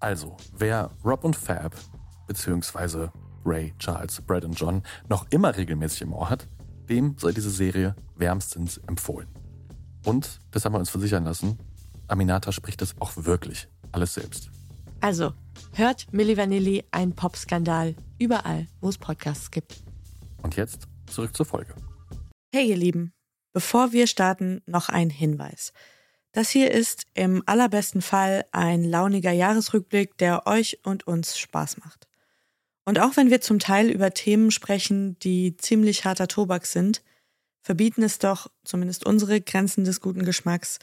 Also, wer Rob und Fab, beziehungsweise Ray, Charles, Brad und John noch immer regelmäßig im Ohr hat, dem sei diese Serie wärmstens empfohlen. Und, das haben wir uns versichern lassen, Aminata spricht das auch wirklich alles selbst. Also, hört Milli Vanilli, ein Popskandal, überall, wo es Podcasts gibt. Und jetzt zurück zur Folge. Hey ihr Lieben, bevor wir starten, noch ein Hinweis. Das hier ist im allerbesten Fall ein launiger Jahresrückblick, der euch und uns Spaß macht. Und auch wenn wir zum Teil über Themen sprechen, die ziemlich harter Tobak sind, verbieten es doch, zumindest unsere Grenzen des guten Geschmacks,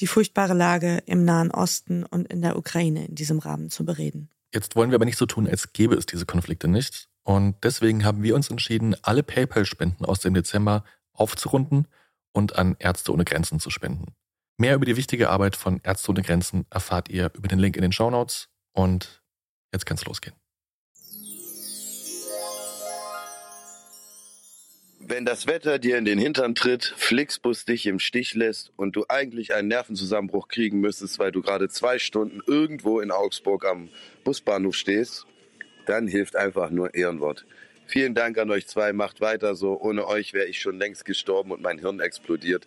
die furchtbare Lage im Nahen Osten und in der Ukraine in diesem Rahmen zu bereden. Jetzt wollen wir aber nicht so tun, als gäbe es diese Konflikte nicht. Und deswegen haben wir uns entschieden, alle PayPal-Spenden aus dem Dezember aufzurunden und an Ärzte ohne Grenzen zu spenden. Mehr über die wichtige Arbeit von Ärzte ohne Grenzen erfahrt ihr über den Link in den Show Notes. Und jetzt kann es losgehen. Wenn das Wetter dir in den Hintern tritt, Flixbus dich im Stich lässt und du eigentlich einen Nervenzusammenbruch kriegen müsstest, weil du gerade zwei Stunden irgendwo in Augsburg am Busbahnhof stehst, dann hilft einfach nur Ehrenwort. Vielen Dank an euch zwei, macht weiter so. Ohne euch wäre ich schon längst gestorben und mein Hirn explodiert.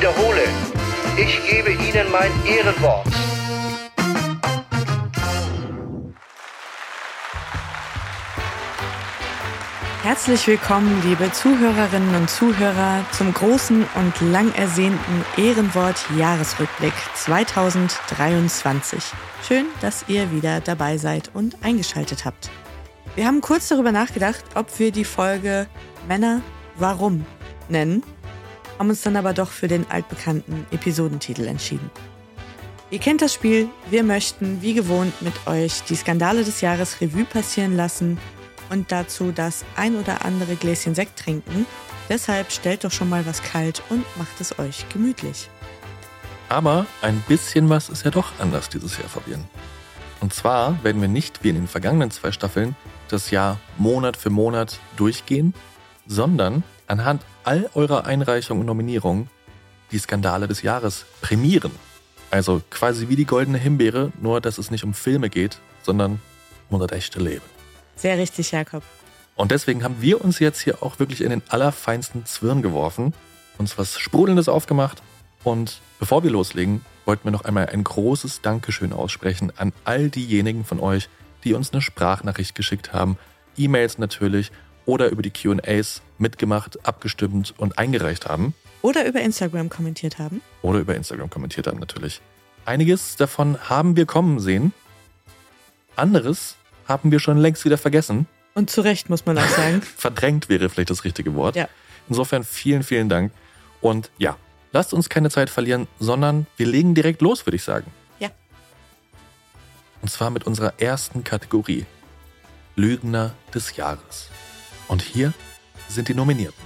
Wiederhole, ich gebe Ihnen mein Ehrenwort. Herzlich willkommen, liebe Zuhörerinnen und Zuhörer, zum großen und lang ersehnten Ehrenwort Jahresrückblick 2023. Schön, dass ihr wieder dabei seid und eingeschaltet habt. Wir haben kurz darüber nachgedacht, ob wir die Folge Männer, warum nennen, haben uns dann aber doch für den altbekannten Episodentitel entschieden. Ihr kennt das Spiel, wir möchten wie gewohnt mit euch die Skandale des Jahres Revue passieren lassen und dazu das ein oder andere Gläschen Sekt trinken. Deshalb stellt doch schon mal was kalt und macht es euch gemütlich. Aber ein bisschen was ist ja doch anders dieses Jahr, Fabian. Und zwar werden wir nicht wie in den vergangenen zwei Staffeln das Jahr Monat für Monat durchgehen, sondern anhand all eurer Einreichungen und Nominierungen die Skandale des Jahres prämieren. Also quasi wie die goldene Himbeere, nur dass es nicht um Filme geht, sondern um das echte Leben. Sehr richtig, Jakob. Und deswegen haben wir uns jetzt hier auch wirklich in den allerfeinsten Zwirn geworfen, uns was Sprudelndes aufgemacht und bevor wir loslegen, wollten wir noch einmal ein großes Dankeschön aussprechen an all diejenigen von euch, die uns eine Sprachnachricht geschickt haben, E-Mails natürlich oder über die QAs mitgemacht, abgestimmt und eingereicht haben. Oder über Instagram kommentiert haben. Oder über Instagram kommentiert haben natürlich. Einiges davon haben wir kommen sehen. Anderes haben wir schon längst wieder vergessen. Und zu Recht, muss man auch sagen. Verdrängt wäre vielleicht das richtige Wort. Ja. Insofern vielen, vielen Dank. Und ja, lasst uns keine Zeit verlieren, sondern wir legen direkt los, würde ich sagen. Ja. Und zwar mit unserer ersten Kategorie. Lügner des Jahres. Und hier sind die Nominierten.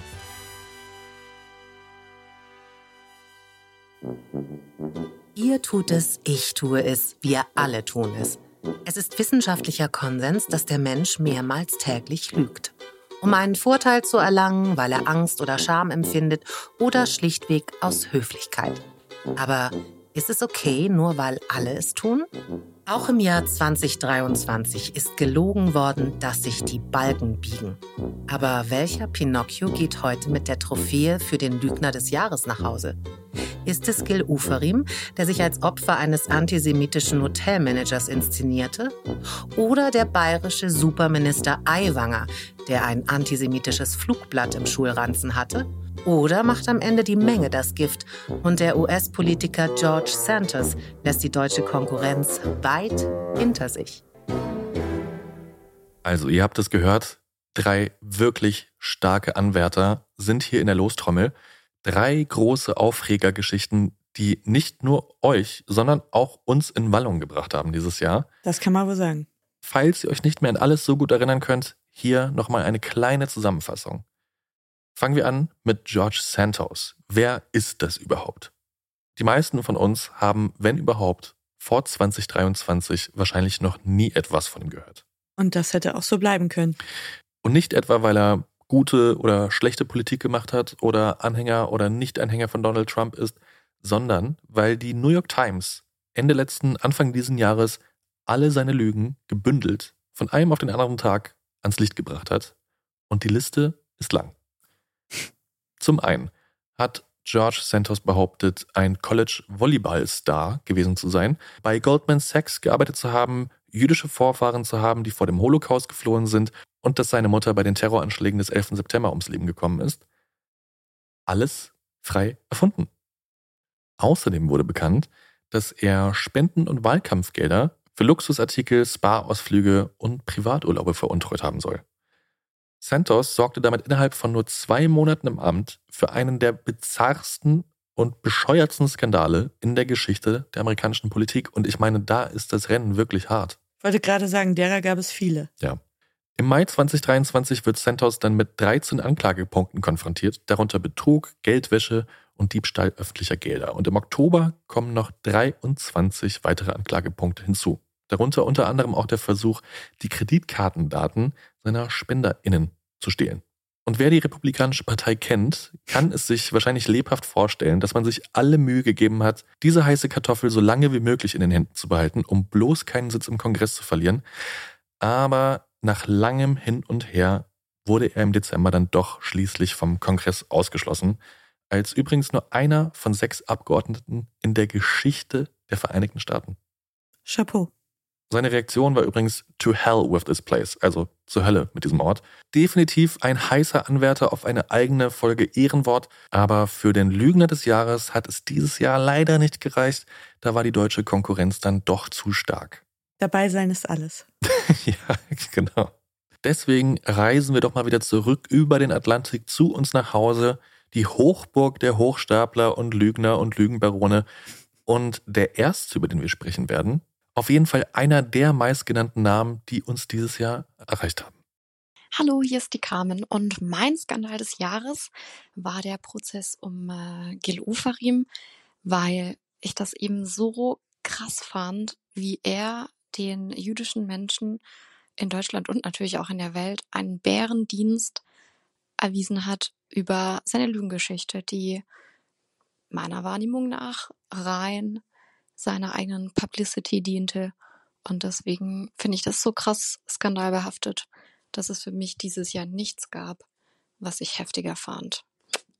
Ihr tut es, ich tue es, wir alle tun es. Es ist wissenschaftlicher Konsens, dass der Mensch mehrmals täglich lügt. Um einen Vorteil zu erlangen, weil er Angst oder Scham empfindet oder schlichtweg aus Höflichkeit. Aber ist es okay, nur weil alle es tun? Auch im Jahr 2023 ist gelogen worden, dass sich die Balken biegen. Aber welcher Pinocchio geht heute mit der Trophäe für den Lügner des Jahres nach Hause? Ist es Gil Uferim, der sich als Opfer eines antisemitischen Hotelmanagers inszenierte? Oder der bayerische Superminister Aiwanger, der ein antisemitisches Flugblatt im Schulranzen hatte? Oder macht am Ende die Menge das Gift und der US-Politiker George Santos lässt die deutsche Konkurrenz weit hinter sich? Also, ihr habt es gehört, drei wirklich starke Anwärter sind hier in der Lostrommel. Drei große Aufregergeschichten, die nicht nur euch, sondern auch uns in Wallung gebracht haben dieses Jahr. Das kann man wohl sagen. Falls ihr euch nicht mehr an alles so gut erinnern könnt, hier nochmal eine kleine Zusammenfassung. Fangen wir an mit George Santos. Wer ist das überhaupt? Die meisten von uns haben, wenn überhaupt, vor 2023 wahrscheinlich noch nie etwas von ihm gehört. Und das hätte auch so bleiben können. Und nicht etwa, weil er gute oder schlechte Politik gemacht hat oder Anhänger oder Nicht-Anhänger von Donald Trump ist, sondern weil die New York Times Ende letzten, Anfang diesen Jahres alle seine Lügen gebündelt von einem auf den anderen Tag ans Licht gebracht hat. Und die Liste ist lang. Zum einen hat George Santos behauptet, ein College-Volleyball-Star gewesen zu sein, bei Goldman Sachs gearbeitet zu haben, jüdische Vorfahren zu haben, die vor dem Holocaust geflohen sind und dass seine Mutter bei den Terroranschlägen des 11. September ums Leben gekommen ist. Alles frei erfunden. Außerdem wurde bekannt, dass er Spenden- und Wahlkampfgelder für Luxusartikel, Spa-Ausflüge und Privaturlaube veruntreut haben soll. Santos sorgte damit innerhalb von nur zwei Monaten im Amt für einen der bizarrsten und bescheuertsten Skandale in der Geschichte der amerikanischen Politik. Und ich meine, da ist das Rennen wirklich hart. Ich wollte gerade sagen, derer gab es viele. Ja. Im Mai 2023 wird Santos dann mit 13 Anklagepunkten konfrontiert, darunter Betrug, Geldwäsche und Diebstahl öffentlicher Gelder. Und im Oktober kommen noch 23 weitere Anklagepunkte hinzu. Darunter unter anderem auch der Versuch, die Kreditkartendaten seiner SpenderInnen zu stehlen. Und wer die Republikanische Partei kennt, kann es sich wahrscheinlich lebhaft vorstellen, dass man sich alle Mühe gegeben hat, diese heiße Kartoffel so lange wie möglich in den Händen zu behalten, um bloß keinen Sitz im Kongress zu verlieren. Aber nach langem Hin und Her wurde er im Dezember dann doch schließlich vom Kongress ausgeschlossen, als übrigens nur einer von sechs Abgeordneten in der Geschichte der Vereinigten Staaten. Chapeau. Seine Reaktion war übrigens to hell with this place, also zur Hölle mit diesem Ort. Definitiv ein heißer Anwärter auf eine eigene Folge Ehrenwort, aber für den Lügner des Jahres hat es dieses Jahr leider nicht gereicht. Da war die deutsche Konkurrenz dann doch zu stark. Dabei sein ist alles. ja, genau. Deswegen reisen wir doch mal wieder zurück über den Atlantik zu uns nach Hause, die Hochburg der Hochstapler und Lügner und Lügenbarone. Und der erste, über den wir sprechen werden, auf jeden Fall einer der meistgenannten Namen, die uns dieses Jahr erreicht haben. Hallo, hier ist die Carmen und mein Skandal des Jahres war der Prozess um äh, Gil Ufarim, weil ich das eben so krass fand, wie er den jüdischen Menschen in Deutschland und natürlich auch in der Welt einen Bärendienst erwiesen hat über seine Lügengeschichte, die meiner Wahrnehmung nach rein seiner eigenen Publicity diente. Und deswegen finde ich das so krass skandalbehaftet, dass es für mich dieses Jahr nichts gab, was ich heftiger fand.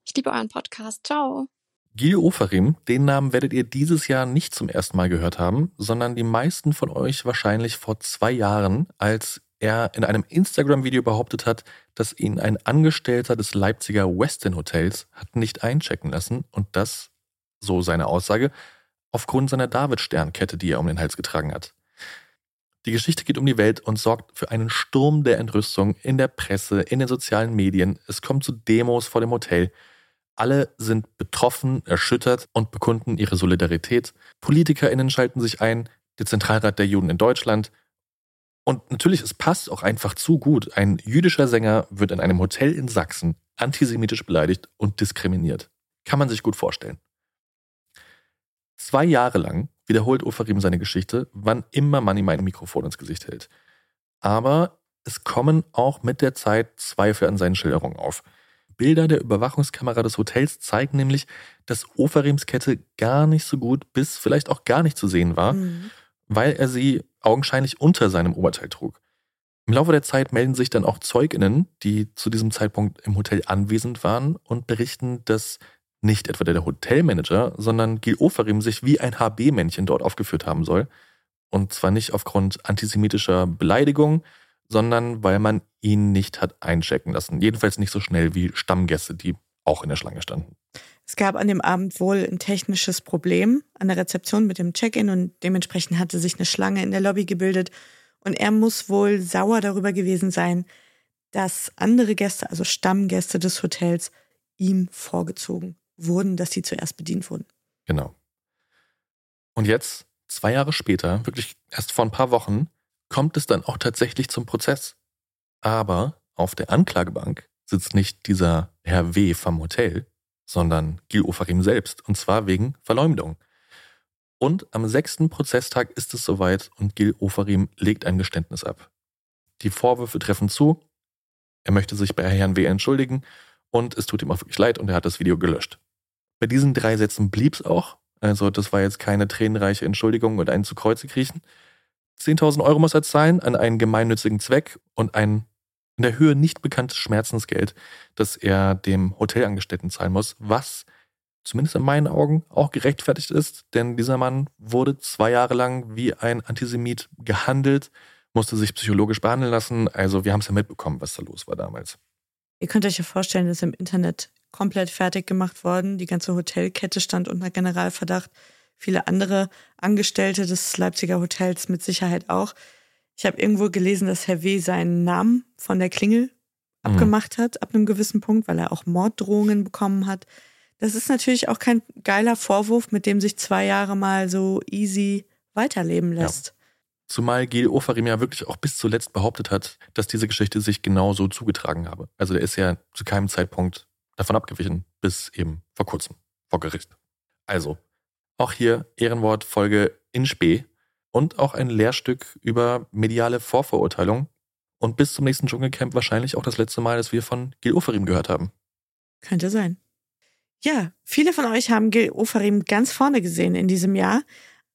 Ich liebe euren Podcast. Ciao. Gil Oferim, den Namen werdet ihr dieses Jahr nicht zum ersten Mal gehört haben, sondern die meisten von euch wahrscheinlich vor zwei Jahren, als er in einem Instagram-Video behauptet hat, dass ihn ein Angestellter des Leipziger Westin Hotels hat nicht einchecken lassen und das, so seine Aussage, aufgrund seiner David-Sternkette, die er um den Hals getragen hat. Die Geschichte geht um die Welt und sorgt für einen Sturm der Entrüstung in der Presse, in den sozialen Medien. Es kommt zu Demos vor dem Hotel. Alle sind betroffen, erschüttert und bekunden ihre Solidarität. PolitikerInnen schalten sich ein, der Zentralrat der Juden in Deutschland. Und natürlich, es passt auch einfach zu gut. Ein jüdischer Sänger wird in einem Hotel in Sachsen antisemitisch beleidigt und diskriminiert. Kann man sich gut vorstellen. Zwei Jahre lang wiederholt Ofarim seine Geschichte, wann immer man ihm ein Mikrofon ins Gesicht hält. Aber es kommen auch mit der Zeit Zweifel an seinen Schilderungen auf. Bilder der Überwachungskamera des Hotels zeigen nämlich, dass Ofarims Kette gar nicht so gut bis vielleicht auch gar nicht zu sehen war, mhm. weil er sie augenscheinlich unter seinem Oberteil trug. Im Laufe der Zeit melden sich dann auch Zeuginnen, die zu diesem Zeitpunkt im Hotel anwesend waren und berichten, dass nicht etwa der Hotelmanager, sondern Gil Oferim sich wie ein HB-Männchen dort aufgeführt haben soll. Und zwar nicht aufgrund antisemitischer Beleidigung, sondern weil man ihn nicht hat einchecken lassen. Jedenfalls nicht so schnell wie Stammgäste, die auch in der Schlange standen. Es gab an dem Abend wohl ein technisches Problem an der Rezeption mit dem Check-in und dementsprechend hatte sich eine Schlange in der Lobby gebildet. Und er muss wohl sauer darüber gewesen sein, dass andere Gäste, also Stammgäste des Hotels, ihm vorgezogen wurden, dass sie zuerst bedient wurden. Genau. Und jetzt, zwei Jahre später, wirklich erst vor ein paar Wochen, kommt es dann auch tatsächlich zum Prozess. Aber auf der Anklagebank sitzt nicht dieser Herr W. vom Hotel, sondern Gil Ofarim selbst, und zwar wegen Verleumdung. Und am sechsten Prozesstag ist es soweit und Gil Ofarim legt ein Geständnis ab. Die Vorwürfe treffen zu, er möchte sich bei Herrn W. entschuldigen und es tut ihm auch wirklich leid und er hat das Video gelöscht. Bei diesen drei Sätzen blieb es auch. Also das war jetzt keine tränenreiche Entschuldigung und einen zu Kreuze kriechen. 10.000 Euro muss er zahlen an einen gemeinnützigen Zweck und ein in der Höhe nicht bekanntes Schmerzensgeld, das er dem Hotelangestellten zahlen muss, was zumindest in meinen Augen auch gerechtfertigt ist, denn dieser Mann wurde zwei Jahre lang wie ein Antisemit gehandelt, musste sich psychologisch behandeln lassen. Also wir haben es ja mitbekommen, was da los war damals. Ihr könnt euch ja vorstellen, dass im Internet komplett fertig gemacht worden. Die ganze Hotelkette stand unter Generalverdacht. Viele andere Angestellte des Leipziger Hotels mit Sicherheit auch. Ich habe irgendwo gelesen, dass Herr W. seinen Namen von der Klingel mhm. abgemacht hat, ab einem gewissen Punkt, weil er auch Morddrohungen bekommen hat. Das ist natürlich auch kein geiler Vorwurf, mit dem sich zwei Jahre mal so easy weiterleben lässt. Ja. Zumal Gil Ofarim ja wirklich auch bis zuletzt behauptet hat, dass diese Geschichte sich genauso zugetragen habe. Also der ist ja zu keinem Zeitpunkt davon abgewichen, bis eben vor kurzem vor Gericht. Also, auch hier Ehrenwort Folge in Spee und auch ein Lehrstück über mediale Vorverurteilung und bis zum nächsten Dschungelcamp wahrscheinlich auch das letzte Mal, dass wir von Gil Oferim gehört haben. Könnte sein. Ja, viele von euch haben Gil Oferim ganz vorne gesehen in diesem Jahr,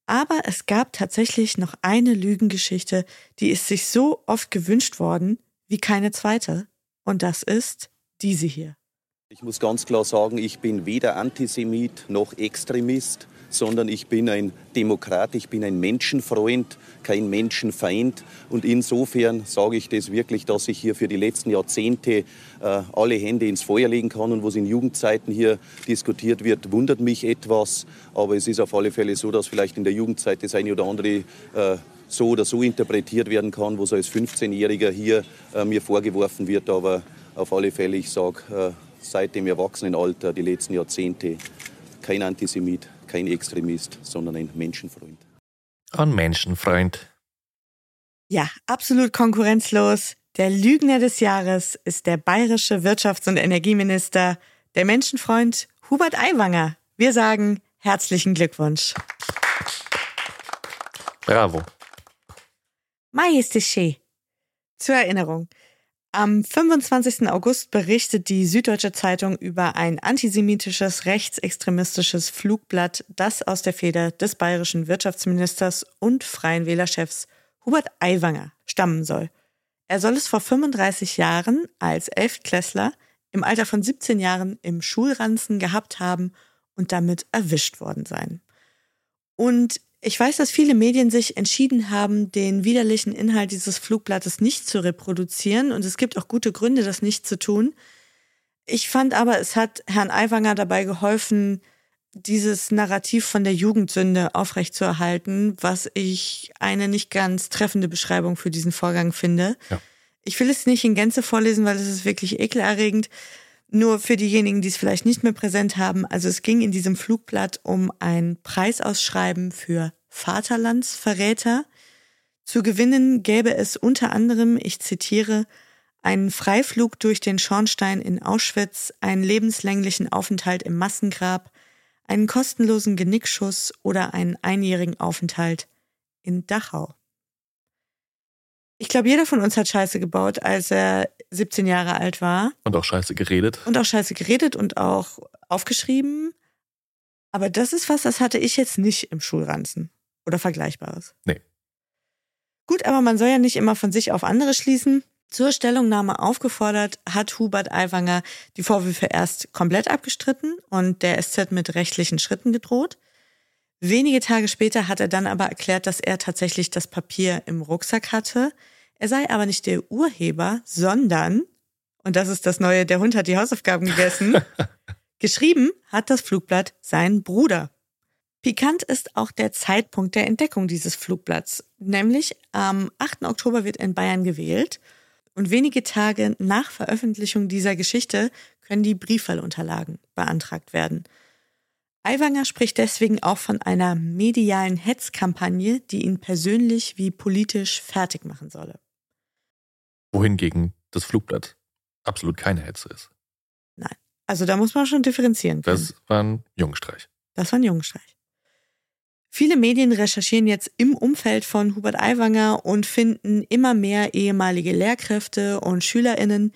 aber es gab tatsächlich noch eine Lügengeschichte, die ist sich so oft gewünscht worden wie keine zweite. Und das ist diese hier. Ich muss ganz klar sagen, ich bin weder Antisemit noch Extremist, sondern ich bin ein Demokrat, ich bin ein Menschenfreund, kein Menschenfeind. Und insofern sage ich das wirklich, dass ich hier für die letzten Jahrzehnte äh, alle Hände ins Feuer legen kann. Und was in Jugendzeiten hier diskutiert wird, wundert mich etwas. Aber es ist auf alle Fälle so, dass vielleicht in der Jugendzeit das eine oder andere äh, so oder so interpretiert werden kann, was als 15-Jähriger hier äh, mir vorgeworfen wird. Aber auf alle Fälle, ich sage, äh, seit dem Erwachsenenalter, die letzten Jahrzehnte, kein Antisemit, kein Extremist, sondern ein Menschenfreund. Ein Menschenfreund. Ja, absolut konkurrenzlos. Der Lügner des Jahres ist der bayerische Wirtschafts- und Energieminister, der Menschenfreund Hubert Aiwanger. Wir sagen herzlichen Glückwunsch. Bravo. Majesté. Zur Erinnerung, am 25. August berichtet die Süddeutsche Zeitung über ein antisemitisches, rechtsextremistisches Flugblatt, das aus der Feder des bayerischen Wirtschaftsministers und Freien Wählerchefs Hubert Aiwanger stammen soll. Er soll es vor 35 Jahren als Elftklässler im Alter von 17 Jahren im Schulranzen gehabt haben und damit erwischt worden sein. Und ich weiß, dass viele Medien sich entschieden haben, den widerlichen Inhalt dieses Flugblattes nicht zu reproduzieren und es gibt auch gute Gründe, das nicht zu tun. Ich fand aber, es hat Herrn Aiwanger dabei geholfen, dieses Narrativ von der Jugendsünde aufrechtzuerhalten, was ich eine nicht ganz treffende Beschreibung für diesen Vorgang finde. Ja. Ich will es nicht in Gänze vorlesen, weil es ist wirklich ekelerregend. Nur für diejenigen, die es vielleicht nicht mehr präsent haben. Also es ging in diesem Flugblatt um ein Preisausschreiben für Vaterlandsverräter. Zu gewinnen gäbe es unter anderem, ich zitiere, einen Freiflug durch den Schornstein in Auschwitz, einen lebenslänglichen Aufenthalt im Massengrab, einen kostenlosen Genickschuss oder einen einjährigen Aufenthalt in Dachau. Ich glaube, jeder von uns hat Scheiße gebaut, als er 17 Jahre alt war. Und auch Scheiße geredet. Und auch Scheiße geredet und auch aufgeschrieben. Aber das ist was, das hatte ich jetzt nicht im Schulranzen. Oder Vergleichbares. Nee. Gut, aber man soll ja nicht immer von sich auf andere schließen. Zur Stellungnahme aufgefordert hat Hubert Aiwanger die Vorwürfe erst komplett abgestritten und der SZ mit rechtlichen Schritten gedroht. Wenige Tage später hat er dann aber erklärt, dass er tatsächlich das Papier im Rucksack hatte. Er sei aber nicht der Urheber, sondern, und das ist das Neue, der Hund hat die Hausaufgaben gegessen, geschrieben hat das Flugblatt sein Bruder. Pikant ist auch der Zeitpunkt der Entdeckung dieses Flugblatts. Nämlich am 8. Oktober wird in Bayern gewählt und wenige Tage nach Veröffentlichung dieser Geschichte können die Briefwahlunterlagen beantragt werden. Aiwanger spricht deswegen auch von einer medialen Hetzkampagne, die ihn persönlich wie politisch fertig machen solle. Wohingegen das Flugblatt absolut keine Hetze ist. Nein. Also da muss man schon differenzieren können. Das war ein Jungenstreich. Das war ein Jungenstreich. Viele Medien recherchieren jetzt im Umfeld von Hubert Aiwanger und finden immer mehr ehemalige Lehrkräfte und SchülerInnen,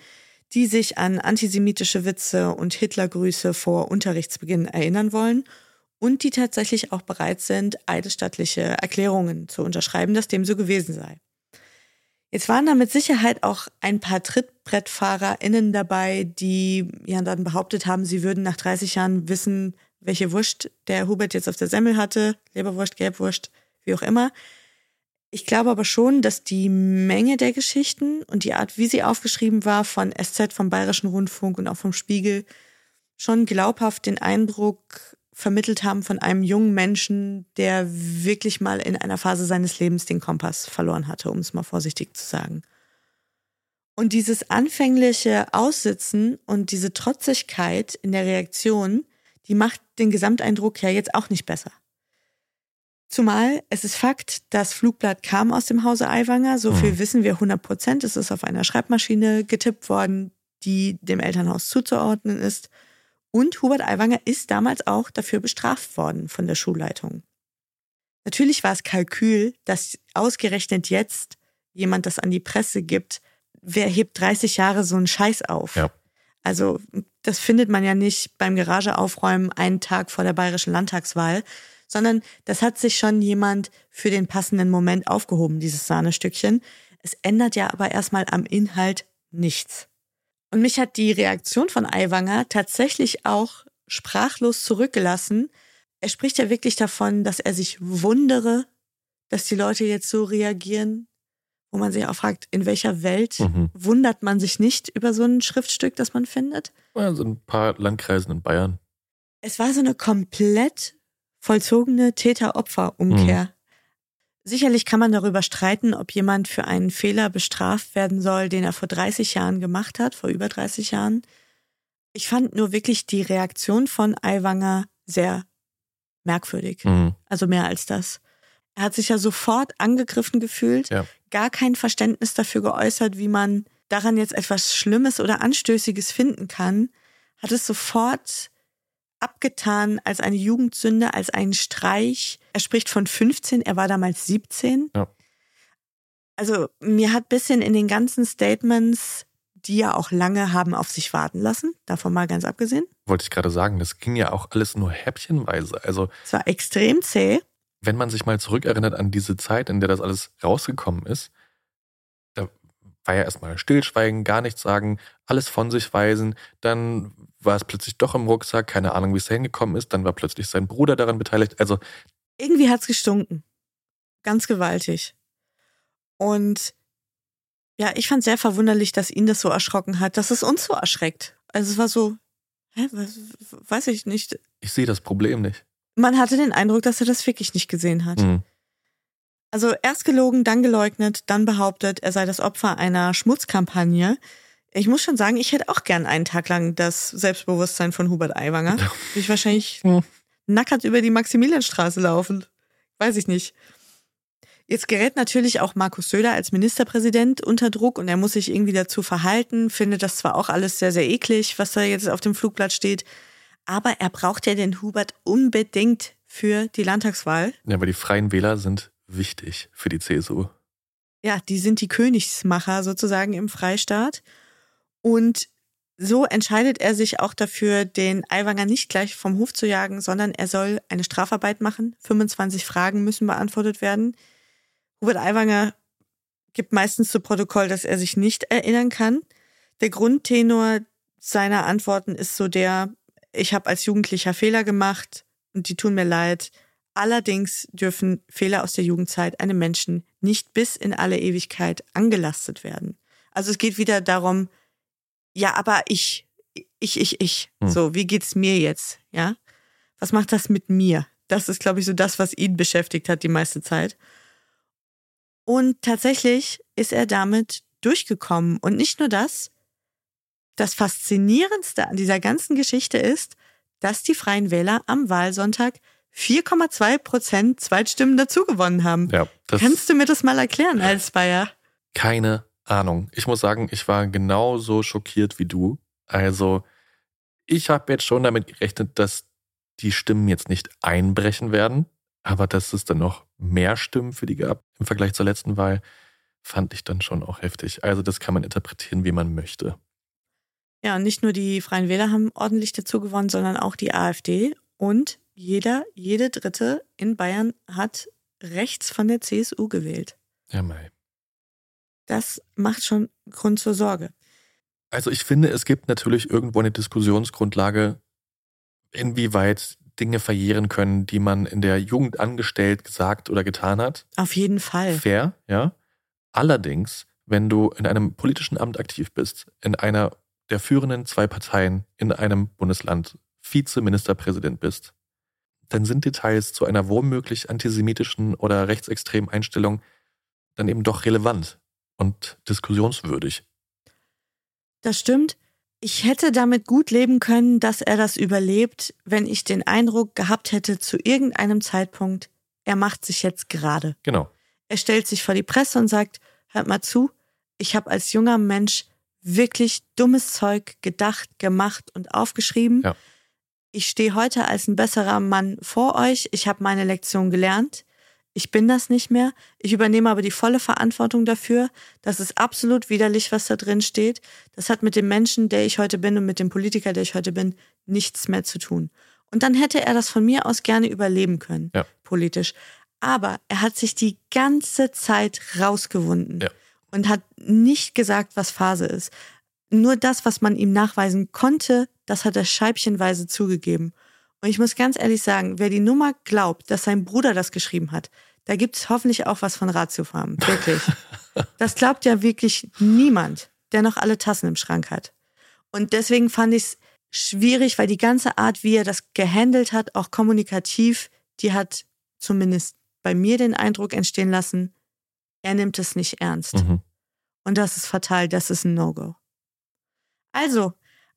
die sich an antisemitische Witze und Hitlergrüße vor Unterrichtsbeginn erinnern wollen und die tatsächlich auch bereit sind, eidesstattliche Erklärungen zu unterschreiben, dass dem so gewesen sei. Jetzt waren da mit Sicherheit auch ein paar TrittbrettfahrerInnen dabei, die ja dann behauptet haben, sie würden nach 30 Jahren wissen, welche Wurst der Hubert jetzt auf der Semmel hatte, Leberwurst, Gelbwurst, wie auch immer. Ich glaube aber schon, dass die Menge der Geschichten und die Art, wie sie aufgeschrieben war, von SZ, vom Bayerischen Rundfunk und auch vom Spiegel, schon glaubhaft den Eindruck vermittelt haben von einem jungen Menschen, der wirklich mal in einer Phase seines Lebens den Kompass verloren hatte, um es mal vorsichtig zu sagen. Und dieses anfängliche Aussitzen und diese Trotzigkeit in der Reaktion, die macht den Gesamteindruck ja jetzt auch nicht besser. Zumal es ist Fakt, das Flugblatt kam aus dem Hause Aiwanger. So viel mhm. wissen wir 100 Prozent. Es ist auf einer Schreibmaschine getippt worden, die dem Elternhaus zuzuordnen ist. Und Hubert Aiwanger ist damals auch dafür bestraft worden von der Schulleitung. Natürlich war es Kalkül, dass ausgerechnet jetzt jemand das an die Presse gibt. Wer hebt 30 Jahre so einen Scheiß auf? Ja. Also das findet man ja nicht beim Garageaufräumen einen Tag vor der bayerischen Landtagswahl, sondern das hat sich schon jemand für den passenden Moment aufgehoben, dieses Sahnestückchen. Es ändert ja aber erstmal am Inhalt nichts. Und mich hat die Reaktion von Aiwanger tatsächlich auch sprachlos zurückgelassen. Er spricht ja wirklich davon, dass er sich wundere, dass die Leute jetzt so reagieren, wo man sich auch fragt, in welcher Welt mhm. wundert man sich nicht über so ein Schriftstück, das man findet? Also ein paar Landkreisen in Bayern. Es war so eine komplett vollzogene Täter-Opfer-Umkehr. Mhm. Sicherlich kann man darüber streiten, ob jemand für einen Fehler bestraft werden soll, den er vor 30 Jahren gemacht hat, vor über 30 Jahren. Ich fand nur wirklich die Reaktion von Aiwanger sehr merkwürdig. Mhm. Also mehr als das. Er hat sich ja sofort angegriffen gefühlt, ja. gar kein Verständnis dafür geäußert, wie man daran jetzt etwas Schlimmes oder Anstößiges finden kann, hat es sofort abgetan als eine Jugendsünde, als einen Streich. Er spricht von 15, er war damals 17. Ja. Also mir hat bisschen in den ganzen Statements, die ja auch lange haben auf sich warten lassen, davon mal ganz abgesehen. Wollte ich gerade sagen, das ging ja auch alles nur häppchenweise. Also es war extrem zäh wenn man sich mal zurückerinnert an diese Zeit, in der das alles rausgekommen ist, da war ja erstmal Stillschweigen, gar nichts sagen, alles von sich weisen, dann war es plötzlich doch im Rucksack, keine Ahnung, wie es hingekommen ist, dann war plötzlich sein Bruder daran beteiligt. Also irgendwie hat es gestunken. Ganz gewaltig. Und ja, ich fand sehr verwunderlich, dass ihn das so erschrocken hat, dass es uns so erschreckt. Also es war so, Hä, was, weiß ich nicht. Ich sehe das Problem nicht. Man hatte den Eindruck, dass er das wirklich nicht gesehen hat. Mhm. Also erst gelogen, dann geleugnet, dann behauptet, er sei das Opfer einer Schmutzkampagne. Ich muss schon sagen, ich hätte auch gern einen Tag lang das Selbstbewusstsein von Hubert Aiwanger. Ja. Ich wahrscheinlich ja. nackert über die Maximilianstraße laufen. Weiß ich nicht. Jetzt gerät natürlich auch Markus Söder als Ministerpräsident unter Druck und er muss sich irgendwie dazu verhalten, findet das zwar auch alles sehr, sehr eklig, was da jetzt auf dem Flugblatt steht, aber er braucht ja den Hubert unbedingt für die Landtagswahl. Ja, aber die Freien Wähler sind wichtig für die CSU. Ja, die sind die Königsmacher sozusagen im Freistaat. Und so entscheidet er sich auch dafür, den Aiwanger nicht gleich vom Hof zu jagen, sondern er soll eine Strafarbeit machen. 25 Fragen müssen beantwortet werden. Hubert Aiwanger gibt meistens zu Protokoll, dass er sich nicht erinnern kann. Der Grundtenor seiner Antworten ist so der, ich habe als Jugendlicher Fehler gemacht und die tun mir leid. Allerdings dürfen Fehler aus der Jugendzeit einem Menschen nicht bis in alle Ewigkeit angelastet werden. Also es geht wieder darum, ja, aber ich, ich, ich, ich. Hm. So, wie geht's mir jetzt? Ja? Was macht das mit mir? Das ist, glaube ich, so das, was ihn beschäftigt hat die meiste Zeit. Und tatsächlich ist er damit durchgekommen. Und nicht nur das. Das Faszinierendste an dieser ganzen Geschichte ist, dass die Freien Wähler am Wahlsonntag 4,2 Prozent Zweitstimmen dazugewonnen haben. Ja, Kannst du mir das mal erklären als Bayer? Keine Ahnung. Ich muss sagen, ich war genauso schockiert wie du. Also, ich habe jetzt schon damit gerechnet, dass die Stimmen jetzt nicht einbrechen werden, aber dass es dann noch mehr Stimmen für die gab im Vergleich zur letzten Wahl, fand ich dann schon auch heftig. Also, das kann man interpretieren, wie man möchte. Ja, und nicht nur die Freien Wähler haben ordentlich dazu gewonnen, sondern auch die AfD und jeder, jede Dritte in Bayern hat rechts von der CSU gewählt. Ja, mei. Das macht schon Grund zur Sorge. Also ich finde, es gibt natürlich irgendwo eine Diskussionsgrundlage, inwieweit Dinge verjähren können, die man in der Jugend angestellt, gesagt oder getan hat. Auf jeden Fall. Fair, ja. Allerdings, wenn du in einem politischen Amt aktiv bist, in einer der führenden zwei Parteien in einem Bundesland Vizeministerpräsident bist, dann sind Details zu einer womöglich antisemitischen oder rechtsextremen Einstellung dann eben doch relevant und diskussionswürdig. Das stimmt. Ich hätte damit gut leben können, dass er das überlebt, wenn ich den Eindruck gehabt hätte zu irgendeinem Zeitpunkt, er macht sich jetzt gerade. Genau. Er stellt sich vor die Presse und sagt, hört mal zu, ich habe als junger Mensch wirklich dummes Zeug gedacht, gemacht und aufgeschrieben. Ja ich stehe heute als ein besserer Mann vor euch, ich habe meine Lektion gelernt, ich bin das nicht mehr, ich übernehme aber die volle Verantwortung dafür, das ist absolut widerlich, was da drin steht, das hat mit dem Menschen, der ich heute bin und mit dem Politiker, der ich heute bin, nichts mehr zu tun. Und dann hätte er das von mir aus gerne überleben können, ja. politisch. Aber er hat sich die ganze Zeit rausgewunden ja. und hat nicht gesagt, was Phase ist. Nur das, was man ihm nachweisen konnte, das hat er scheibchenweise zugegeben. Und ich muss ganz ehrlich sagen, wer die Nummer glaubt, dass sein Bruder das geschrieben hat, da gibt es hoffentlich auch was von Ratiofarm. Wirklich. das glaubt ja wirklich niemand, der noch alle Tassen im Schrank hat. Und deswegen fand ich es schwierig, weil die ganze Art, wie er das gehandelt hat, auch kommunikativ, die hat zumindest bei mir den Eindruck entstehen lassen, er nimmt es nicht ernst. Mhm. Und das ist fatal, das ist ein No-Go. Also,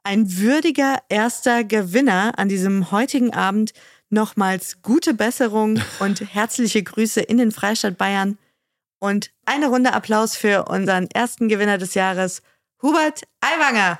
ein würdiger erster Gewinner an diesem heutigen Abend. Nochmals gute Besserung und herzliche Grüße in den Freistaat Bayern. Und eine Runde Applaus für unseren ersten Gewinner des Jahres, Hubert Aiwanger.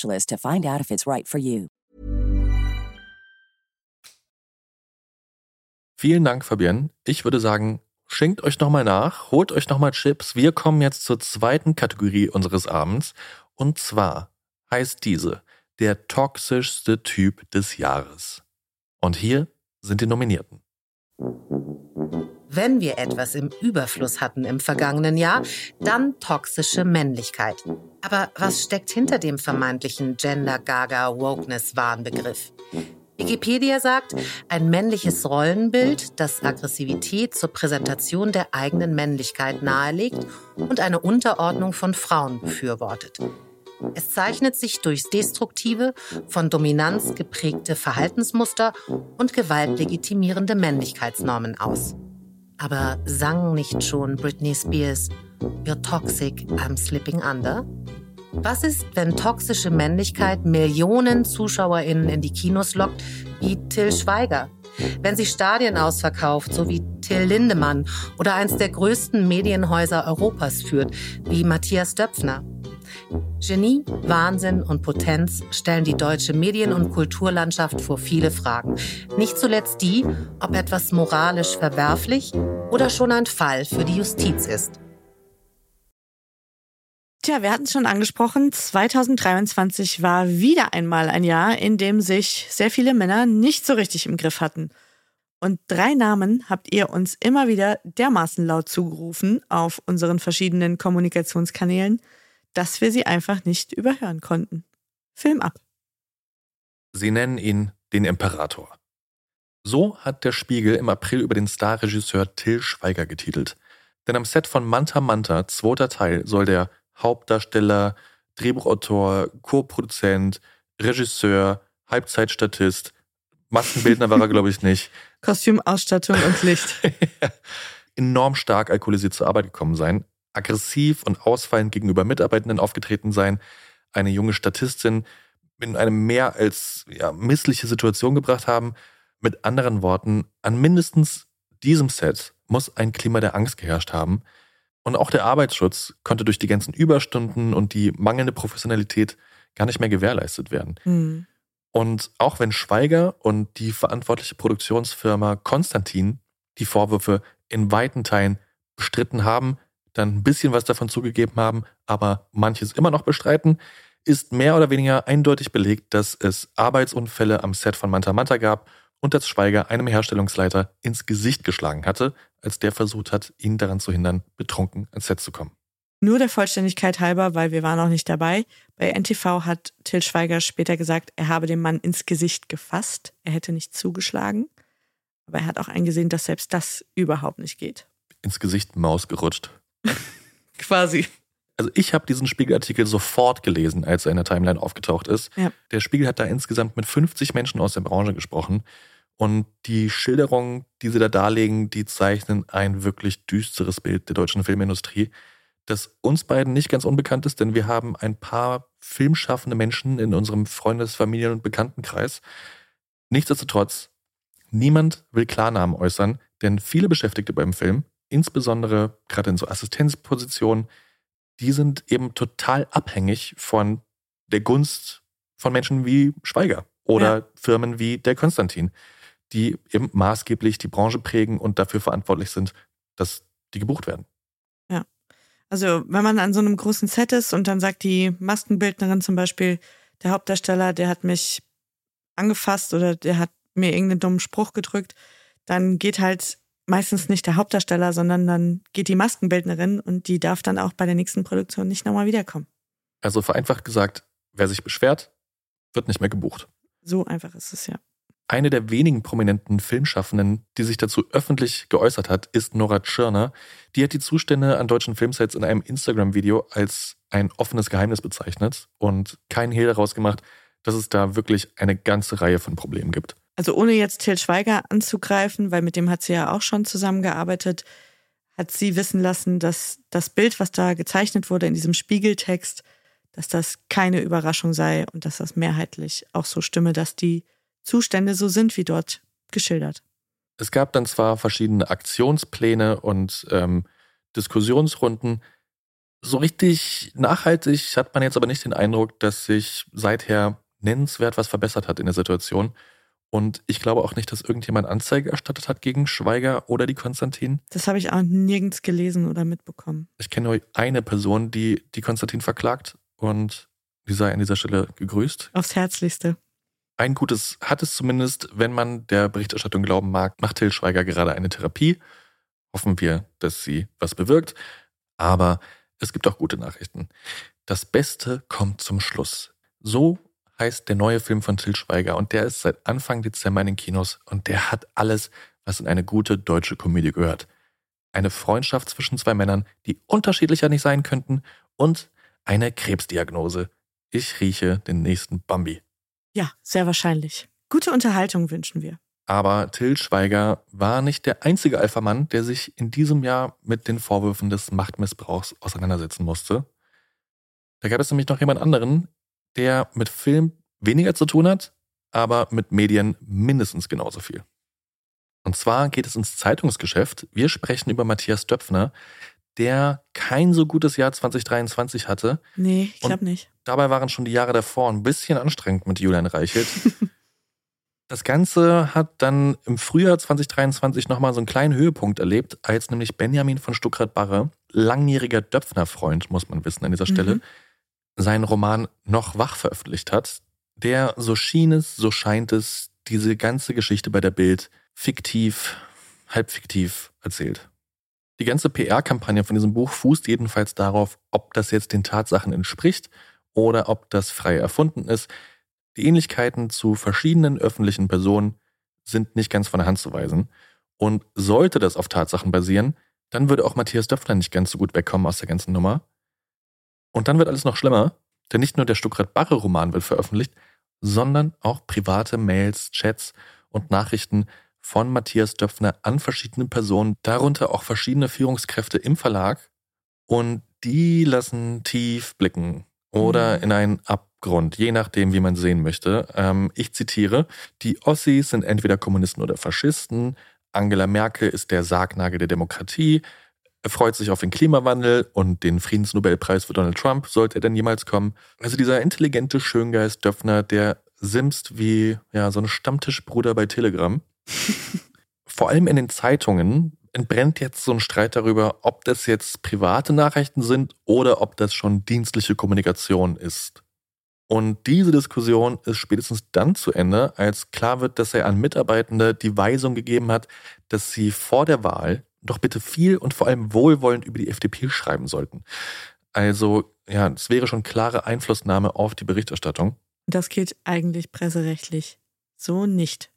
to find out if it's right for you. Vielen Dank, Fabienne. Ich würde sagen, schenkt euch nochmal nach, holt euch nochmal Chips. Wir kommen jetzt zur zweiten Kategorie unseres Abends. Und zwar heißt diese der toxischste Typ des Jahres. Und hier sind die Nominierten. Wenn wir etwas im Überfluss hatten im vergangenen Jahr, dann toxische Männlichkeit. Aber was steckt hinter dem vermeintlichen Gender-Gaga-Wokeness-Wahnbegriff? Wikipedia sagt, ein männliches Rollenbild, das Aggressivität zur Präsentation der eigenen Männlichkeit nahelegt und eine Unterordnung von Frauen befürwortet. Es zeichnet sich durch destruktive, von Dominanz geprägte Verhaltensmuster und gewaltlegitimierende Männlichkeitsnormen aus. Aber sang nicht schon Britney Spears You're toxic, I'm slipping under? Was ist, wenn toxische Männlichkeit Millionen ZuschauerInnen in die Kinos lockt, wie Till Schweiger? Wenn sie Stadien ausverkauft, so wie Till Lindemann oder eins der größten Medienhäuser Europas führt, wie Matthias Döpfner? Genie, Wahnsinn und Potenz stellen die deutsche Medien- und Kulturlandschaft vor viele Fragen. Nicht zuletzt die, ob etwas moralisch verwerflich oder schon ein Fall für die Justiz ist. Tja, wir hatten es schon angesprochen, 2023 war wieder einmal ein Jahr, in dem sich sehr viele Männer nicht so richtig im Griff hatten. Und drei Namen habt ihr uns immer wieder dermaßen laut zugerufen auf unseren verschiedenen Kommunikationskanälen, dass wir sie einfach nicht überhören konnten. Film ab. Sie nennen ihn den Imperator. So hat der Spiegel im April über den Starregisseur Till Schweiger getitelt. Denn am Set von Manta Manta, zweiter Teil, soll der Hauptdarsteller, Drehbuchautor, Co-Produzent, Regisseur, Halbzeitstatist, Maskenbildner war er, glaube ich, nicht. Kostümausstattung und Licht. enorm stark alkoholisiert zur Arbeit gekommen sein, aggressiv und ausfallend gegenüber Mitarbeitenden aufgetreten sein, eine junge Statistin in eine mehr als ja, missliche Situation gebracht haben. Mit anderen Worten, an mindestens diesem Set muss ein Klima der Angst geherrscht haben. Und auch der Arbeitsschutz konnte durch die ganzen Überstunden und die mangelnde Professionalität gar nicht mehr gewährleistet werden. Mhm. Und auch wenn Schweiger und die verantwortliche Produktionsfirma Konstantin die Vorwürfe in weiten Teilen bestritten haben, dann ein bisschen was davon zugegeben haben, aber manches immer noch bestreiten, ist mehr oder weniger eindeutig belegt, dass es Arbeitsunfälle am Set von Manta Manta gab und dass Schweiger einem Herstellungsleiter ins Gesicht geschlagen hatte, als der versucht hat, ihn daran zu hindern, betrunken ans Set zu kommen. Nur der Vollständigkeit halber, weil wir waren auch nicht dabei. Bei NTV hat Till Schweiger später gesagt, er habe den Mann ins Gesicht gefasst, er hätte nicht zugeschlagen. Aber er hat auch eingesehen, dass selbst das überhaupt nicht geht. Ins Gesicht Maus gerutscht. Quasi. Also ich habe diesen Spiegelartikel sofort gelesen, als er in der Timeline aufgetaucht ist. Ja. Der Spiegel hat da insgesamt mit 50 Menschen aus der Branche gesprochen. Und die Schilderungen, die sie da darlegen, die zeichnen ein wirklich düsteres Bild der deutschen Filmindustrie, das uns beiden nicht ganz unbekannt ist, denn wir haben ein paar filmschaffende Menschen in unserem Freundes-, Familien- und Bekanntenkreis. Nichtsdestotrotz, niemand will Klarnamen äußern, denn viele Beschäftigte beim Film, insbesondere gerade in so Assistenzpositionen, die sind eben total abhängig von der Gunst von Menschen wie Schweiger oder Ja. Firmen wie der Konstantin, die eben maßgeblich die Branche prägen und dafür verantwortlich sind, dass die gebucht werden. Ja. Also, wenn man an so einem großen Set ist und dann sagt die Maskenbildnerin zum Beispiel, der Hauptdarsteller, der hat mich angefasst oder der hat mir irgendeinen dummen Spruch gedrückt, dann geht halt meistens nicht der Hauptdarsteller, sondern dann geht die Maskenbildnerin und die darf dann auch bei der nächsten Produktion nicht nochmal wiederkommen. Also vereinfacht gesagt, wer sich beschwert, wird nicht mehr gebucht. So einfach ist es ja. Eine der wenigen prominenten Filmschaffenden, die sich dazu öffentlich geäußert hat, ist Nora Tschirner. Die hat die Zustände an deutschen Filmsets in einem Instagram-Video als ein offenes Geheimnis bezeichnet und keinen Hehl daraus gemacht, dass es da wirklich eine ganze Reihe von Problemen gibt. Also ohne jetzt Till Schweiger anzugreifen, weil mit dem hat sie ja auch schon zusammengearbeitet, hat sie wissen lassen, dass das Bild, was da gezeichnet wurde in diesem Spiegeltext, dass das keine Überraschung sei und dass das mehrheitlich auch so stimme, dass die Zustände so sind wie dort geschildert. Es gab dann zwar verschiedene Aktionspläne und ähm, Diskussionsrunden. So richtig nachhaltig hat man jetzt aber nicht den Eindruck, dass sich seither nennenswert was verbessert hat in der Situation. Und ich glaube auch nicht, dass irgendjemand Anzeige erstattet hat gegen Schweiger oder die Konstantin. Das habe ich auch nirgends gelesen oder mitbekommen. Ich kenne nur eine Person, die die Konstantin verklagt und die sei an dieser Stelle gegrüßt. Aufs Herzlichste. Ein Gutes hat es zumindest, wenn man der Berichterstattung glauben mag, macht Till Schweiger gerade eine Therapie. Hoffen wir, dass sie was bewirkt. Aber es gibt auch gute Nachrichten. Das Beste kommt zum Schluss. So heißt der neue Film von Till Schweiger und der ist seit Anfang Dezember in den Kinos und der hat alles, was in eine gute deutsche Komödie gehört. Eine Freundschaft zwischen zwei Männern, die unterschiedlicher nicht sein könnten und eine Krebsdiagnose. Ich rieche den nächsten Bambi. Ja, sehr wahrscheinlich. Gute Unterhaltung wünschen wir. Aber Till Schweiger war nicht der einzige Alpha-Mann, der sich in diesem Jahr mit den Vorwürfen des Machtmissbrauchs auseinandersetzen musste. Da gab es nämlich noch jemand anderen, der mit Film weniger zu tun hat, aber mit Medien mindestens genauso viel. Und zwar geht es ins Zeitungsgeschäft. Wir sprechen über Matthias Döpfner, der kein so gutes Jahr 2023 hatte. Nee, ich glaube nicht. Dabei waren schon die Jahre davor ein bisschen anstrengend mit Julian Reichelt. das Ganze hat dann im Frühjahr 2023 nochmal so einen kleinen Höhepunkt erlebt, als nämlich Benjamin von Stuckrad-Barre, langjähriger Döpfner-Freund, muss man wissen an dieser Stelle, mhm seinen Roman Noch wach veröffentlicht hat, der, so schien es, so scheint es, diese ganze Geschichte bei der Bild fiktiv, halb fiktiv erzählt. Die ganze PR-Kampagne von diesem Buch fußt jedenfalls darauf, ob das jetzt den Tatsachen entspricht oder ob das frei erfunden ist. Die Ähnlichkeiten zu verschiedenen öffentlichen Personen sind nicht ganz von der Hand zu weisen. Und sollte das auf Tatsachen basieren, dann würde auch Matthias Döpfner nicht ganz so gut wegkommen aus der ganzen Nummer. Und dann wird alles noch schlimmer, denn nicht nur der Stuckrad-Barre-Roman wird veröffentlicht, sondern auch private Mails, Chats und Nachrichten von Matthias Döpfner an verschiedene Personen, darunter auch verschiedene Führungskräfte im Verlag. Und die lassen tief blicken oder mhm. in einen Abgrund, je nachdem, wie man sehen möchte. Ähm, ich zitiere, die Ossis sind entweder Kommunisten oder Faschisten, Angela Merkel ist der Sargnagel der Demokratie, er freut sich auf den Klimawandel und den Friedensnobelpreis für Donald Trump, sollte er denn jemals kommen. Also dieser intelligente Schöngeist Döpfner, der simst wie ja, so ein Stammtischbruder bei Telegram. Vor allem in den Zeitungen entbrennt jetzt so ein Streit darüber, ob das jetzt private Nachrichten sind oder ob das schon dienstliche Kommunikation ist. Und diese Diskussion ist spätestens dann zu Ende, als klar wird, dass er an Mitarbeitende die Weisung gegeben hat, dass sie vor der Wahl doch bitte viel und vor allem wohlwollend über die FDP schreiben sollten. Also, ja, es wäre schon klare Einflussnahme auf die Berichterstattung. Das geht eigentlich presserechtlich so nicht.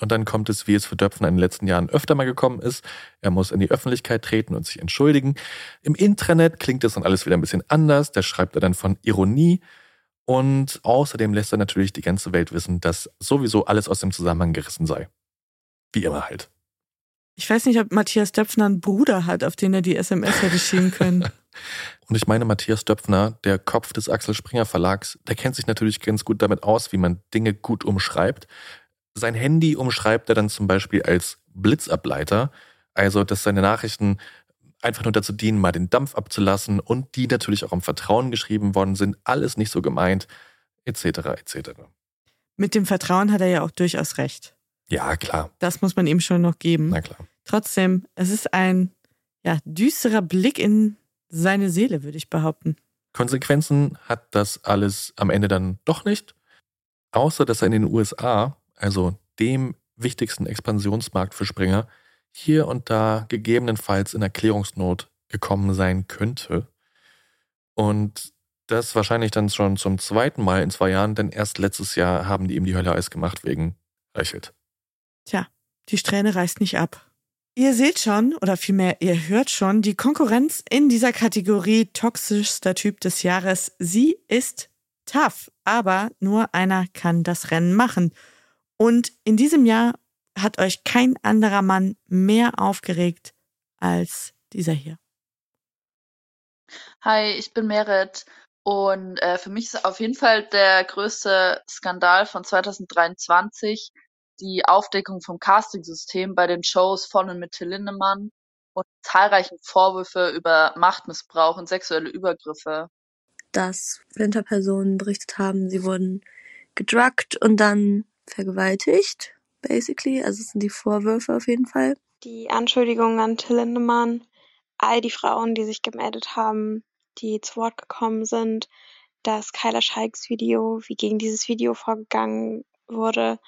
Und dann kommt es, wie es für Döpfen in den letzten Jahren öfter mal gekommen ist. Er muss in die Öffentlichkeit treten und sich entschuldigen. Im Intranet klingt das dann alles wieder ein bisschen anders. Da schreibt er dann von Ironie. Und außerdem lässt er natürlich die ganze Welt wissen, dass sowieso alles aus dem Zusammenhang gerissen sei. Wie immer halt. Ich weiß nicht, ob Matthias Döpfner einen Bruder hat, auf den er die SMS hätte schieben können. Und ich meine, Matthias Döpfner, der Kopf des Axel Springer Verlags, der kennt sich natürlich ganz gut damit aus, wie man Dinge gut umschreibt. Sein Handy umschreibt er dann zum Beispiel als Blitzableiter, also dass seine Nachrichten einfach nur dazu dienen, mal den Dampf abzulassen und die natürlich auch im Vertrauen geschrieben worden sind, alles nicht so gemeint, etc. etc. Mit dem Vertrauen hat er ja auch durchaus recht. Ja, klar. Das muss man ihm schon noch geben. Na klar. Trotzdem, es ist ein ja, düsterer Blick in seine Seele, würde ich behaupten. Konsequenzen hat das alles am Ende dann doch nicht. Außer dass er in den USA, also dem wichtigsten Expansionsmarkt für Springer, hier und da gegebenenfalls in Erklärungsnot gekommen sein könnte. Und das wahrscheinlich dann schon zum zweiten Mal in zwei Jahren, denn erst letztes Jahr haben die ihm die Hölle Eis gemacht wegen Reichelt. Tja, die Strähne reißt nicht ab. Ihr seht schon, oder vielmehr ihr hört schon, die Konkurrenz in dieser Kategorie toxischster Typ des Jahres, sie ist tough, aber nur einer kann das Rennen machen. Und in diesem Jahr hat euch kein anderer Mann mehr aufgeregt als dieser hier. Hi, ich bin Merit und äh, für mich ist auf jeden Fall der größte Skandal von 2023 die Aufdeckung vom Castingsystem bei den Shows von und mit Till Lindemann und zahlreichen Vorwürfe über Machtmissbrauch und sexuelle Übergriffe. Dass Winterpersonen berichtet haben, sie wurden gedruckt und dann vergewaltigt, basically. Also es sind die Vorwürfe auf jeden Fall. Die Anschuldigungen an Till Lindemann, all die Frauen, die sich gemeldet haben, die zu Wort gekommen sind, das Kyla Scheiks Video, wie gegen dieses Video vorgegangen wurde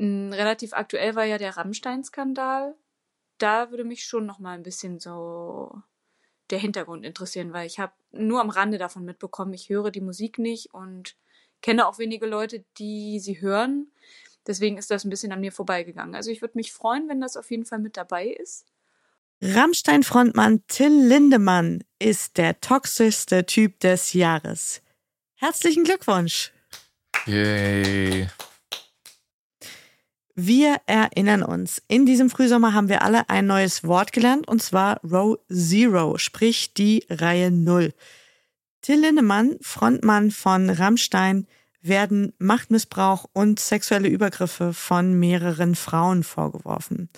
Relativ aktuell war ja der Rammstein-Skandal. Da würde mich schon noch mal ein bisschen so der Hintergrund interessieren, weil ich habe nur am Rande davon mitbekommen. Ich höre die Musik nicht und kenne auch wenige Leute, die sie hören. Deswegen ist das ein bisschen an mir vorbeigegangen. Also ich würde mich freuen, wenn das auf jeden Fall mit dabei ist. Rammstein-Frontmann Till Lindemann ist der toxischste Typ des Jahres. Herzlichen Glückwunsch! Yay! Wir erinnern uns, in diesem Frühsommer haben wir alle ein neues Wort gelernt, und zwar Row Zero, sprich die Reihe Null. Till Lindemann, Frontmann von Rammstein, werden Machtmissbrauch und sexuelle Übergriffe von mehreren Frauen vorgeworfen.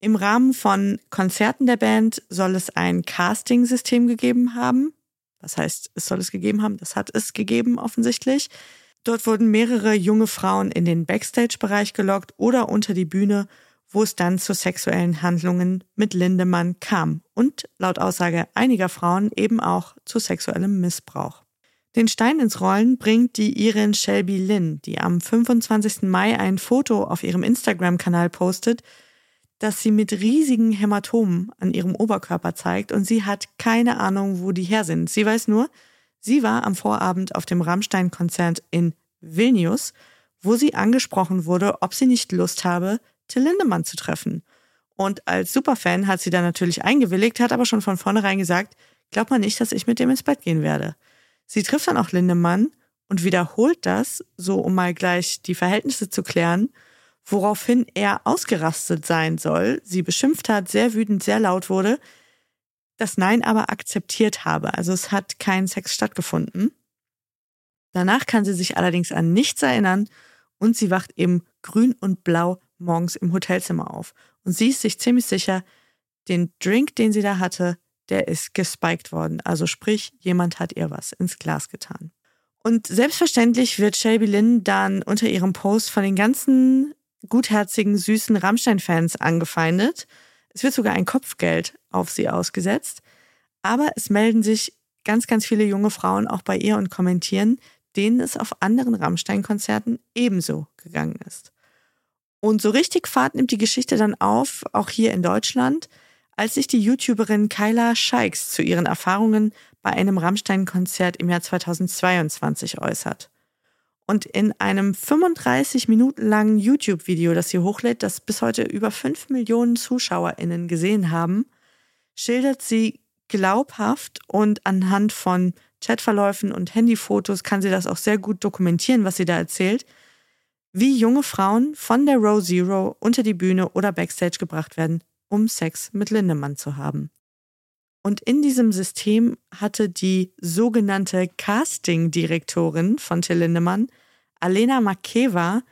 Im Rahmen von Konzerten der Band soll es ein Casting-System gegeben haben. Was heißt, es soll es gegeben haben? Das hat es gegeben offensichtlich. Dort wurden mehrere junge Frauen in den Backstage-Bereich gelockt oder unter die Bühne, wo es dann zu sexuellen Handlungen mit Lindemann kam und laut Aussage einiger Frauen eben auch zu sexuellem Missbrauch. Den Stein ins Rollen bringt die Irin Shelby Lynn, die am 25. Mai ein Foto auf ihrem Instagram-Kanal postet, das sie mit riesigen Hämatomen an ihrem Oberkörper zeigt und sie hat keine Ahnung, wo die her sind. Sie weiß nur, Sie war am Vorabend auf dem Rammstein-Konzert in Vilnius, wo sie angesprochen wurde, ob sie nicht Lust habe, Till Lindemann zu treffen. Und als Superfan hat sie dann natürlich eingewilligt, hat aber schon von vornherein gesagt, glaubt man nicht, dass ich mit dem ins Bett gehen werde. Sie trifft dann auch Lindemann und wiederholt das, so um mal gleich die Verhältnisse zu klären, woraufhin er ausgerastet sein soll, sie beschimpft hat, sehr wütend, sehr laut wurde, das Nein aber akzeptiert habe. Also es hat kein Sex stattgefunden. Danach kann sie sich allerdings an nichts erinnern und sie wacht eben grün und blau morgens im Hotelzimmer auf. Und sie ist sich ziemlich sicher, den Drink, den sie da hatte, der ist gespiked worden. Also sprich, jemand hat ihr was ins Glas getan. Und selbstverständlich wird Shelby Lynn dann unter ihrem Post von den ganzen gutherzigen, süßen Rammstein-Fans angefeindet es wird sogar ein Kopfgeld auf sie ausgesetzt. Aber es melden sich ganz, ganz viele junge Frauen auch bei ihr und kommentieren, denen es auf anderen Rammstein-Konzerten ebenso gegangen ist. Und so richtig Fahrt nimmt die Geschichte dann auf, auch hier in Deutschland, als sich die YouTuberin Kyla Scheiks zu ihren Erfahrungen bei einem Rammstein-Konzert im Jahr 2022 äußert. Und in einem 35 Minuten langen YouTube-Video, das sie hochlädt, das bis heute über 5 Millionen ZuschauerInnen gesehen haben, schildert sie glaubhaft und anhand von Chatverläufen und Handyfotos kann sie das auch sehr gut dokumentieren, was sie da erzählt, wie junge Frauen von der Row Zero unter die Bühne oder Backstage gebracht werden, um Sex mit Lindemann zu haben. Und in diesem System hatte die sogenannte Casting-Direktorin von Till Lindemann, Alena Makeva,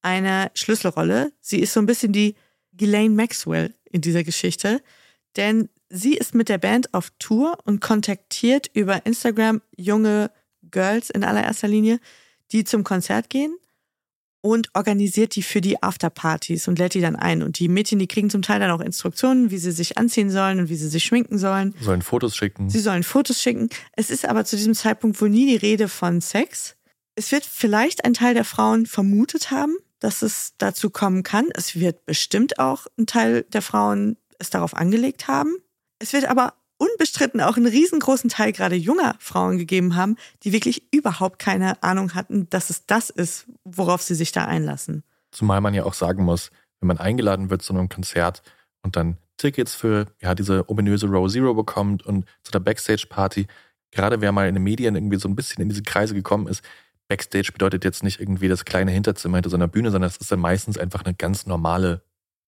eine Schlüsselrolle. Sie ist so ein bisschen die Ghislaine Maxwell in dieser Geschichte, denn sie ist mit der Band auf Tour und kontaktiert über Instagram junge Girls in allererster Linie, die zum Konzert gehen und organisiert die für die Afterpartys und lädt die dann ein. Und die Mädchen, die kriegen zum Teil dann auch Instruktionen, wie sie sich anziehen sollen und wie sie sich schminken sollen. Sollen Fotos schicken. Sie sollen Fotos schicken. Es ist aber zu diesem Zeitpunkt wohl nie die Rede von Sex. Es wird vielleicht ein Teil der Frauen vermutet haben, dass es dazu kommen kann. Es wird bestimmt auch ein Teil der Frauen es darauf angelegt haben. Es wird aber unbestritten auch einen riesengroßen Teil gerade junger Frauen gegeben haben, die wirklich überhaupt keine Ahnung hatten, dass es das ist, worauf sie sich da einlassen. Zumal man ja auch sagen muss, wenn man eingeladen wird zu einem Konzert und dann Tickets für ja, diese ominöse Row Zero bekommt und zu der Backstage-Party. Gerade wer mal in den Medien irgendwie so ein bisschen in diese Kreise gekommen ist, Backstage bedeutet jetzt nicht irgendwie das kleine Hinterzimmer hinter so einer Bühne, sondern es ist dann meistens einfach eine ganz normale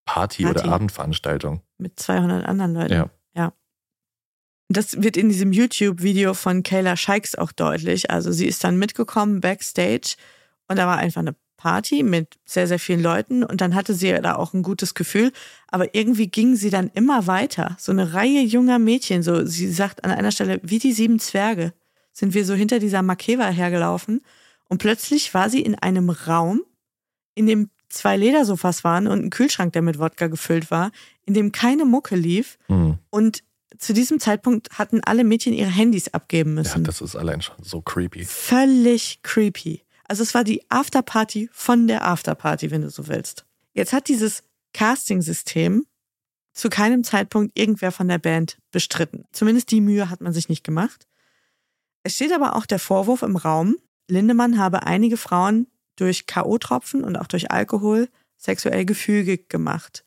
Party, Party. oder Abendveranstaltung. Mit 200 anderen Leuten. Ja. ja. Das wird in diesem YouTube-Video von Kayla Shikes auch deutlich. Also sie ist dann mitgekommen backstage und da war einfach eine Party mit sehr, sehr vielen Leuten und dann hatte sie da auch ein gutes Gefühl. Aber irgendwie ging sie dann immer weiter. So eine Reihe junger Mädchen, so sie sagt an einer Stelle, wie die sieben Zwerge, sind wir so hinter dieser Makeva hergelaufen und plötzlich war sie in einem Raum, in dem zwei Ledersofas waren und ein Kühlschrank, der mit Wodka gefüllt war, in dem keine Mucke lief. Mhm. Und zu diesem Zeitpunkt hatten alle Mädchen ihre Handys abgeben müssen. Ja, das ist allein schon so creepy. Völlig creepy. Also es war die Afterparty von der Afterparty, wenn du so willst. Jetzt hat dieses Casting-System zu keinem Zeitpunkt irgendwer von der Band bestritten. Zumindest die Mühe hat man sich nicht gemacht. Es steht aber auch der Vorwurf im Raum, Lindemann habe einige Frauen durch K.O.-Tropfen und auch durch Alkohol sexuell gefügig gemacht.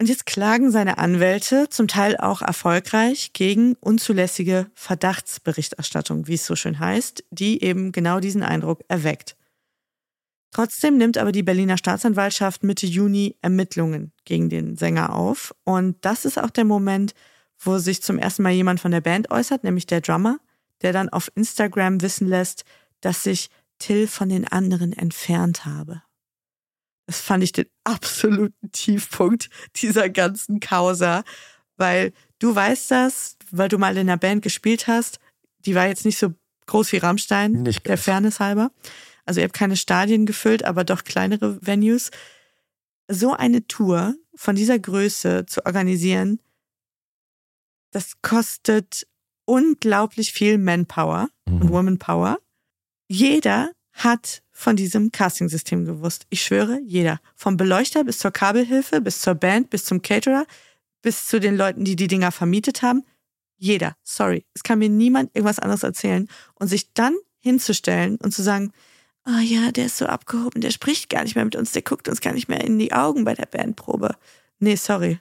Und jetzt klagen seine Anwälte, zum Teil auch erfolgreich, gegen unzulässige Verdachtsberichterstattung, wie es so schön heißt, die eben genau diesen Eindruck erweckt. Trotzdem nimmt aber die Berliner Staatsanwaltschaft Mitte Juni Ermittlungen gegen den Sänger auf. Und das ist auch der Moment, wo sich zum ersten Mal jemand von der Band äußert, nämlich der Drummer, der dann auf Instagram wissen lässt, dass sich Till von den anderen entfernt habe. Das fand ich den absoluten Tiefpunkt dieser ganzen Causa, weil du weißt das, weil du mal in einer Band gespielt hast, die war jetzt nicht so groß wie Rammstein, nicht der Fairness halber. Also ihr habt keine Stadien gefüllt, aber doch kleinere Venues. So eine Tour von dieser Größe zu organisieren, das kostet unglaublich viel Manpower mhm. und Womanpower. Jeder hat von diesem Castingsystem gewusst. Ich schwöre, jeder. Vom Beleuchter bis zur Kabelhilfe, bis zur Band, bis zum Caterer, bis zu den Leuten, die die Dinger vermietet haben. Jeder. Sorry. Es kann mir niemand irgendwas anderes erzählen. Und sich dann hinzustellen und zu sagen, oh ja, der ist so abgehoben, der spricht gar nicht mehr mit uns, der guckt uns gar nicht mehr in die Augen bei der Bandprobe. Nee, sorry.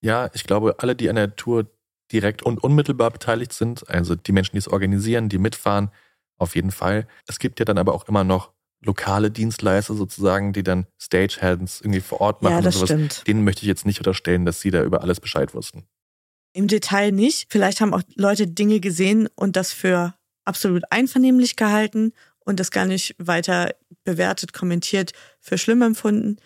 Ja, ich glaube, alle, die an der Tour direkt und unmittelbar beteiligt sind, also die Menschen, die es organisieren, die mitfahren, auf jeden Fall. Es gibt ja dann aber auch immer noch lokale Dienstleister sozusagen, die dann Stagehands irgendwie vor Ort machen ja, das und sowas. Stimmt. Denen möchte ich jetzt nicht unterstellen, dass sie da über alles Bescheid wussten. Im Detail nicht. Vielleicht haben auch Leute Dinge gesehen und das für absolut einvernehmlich gehalten und das gar nicht weiter bewertet, kommentiert, für schlimm empfunden.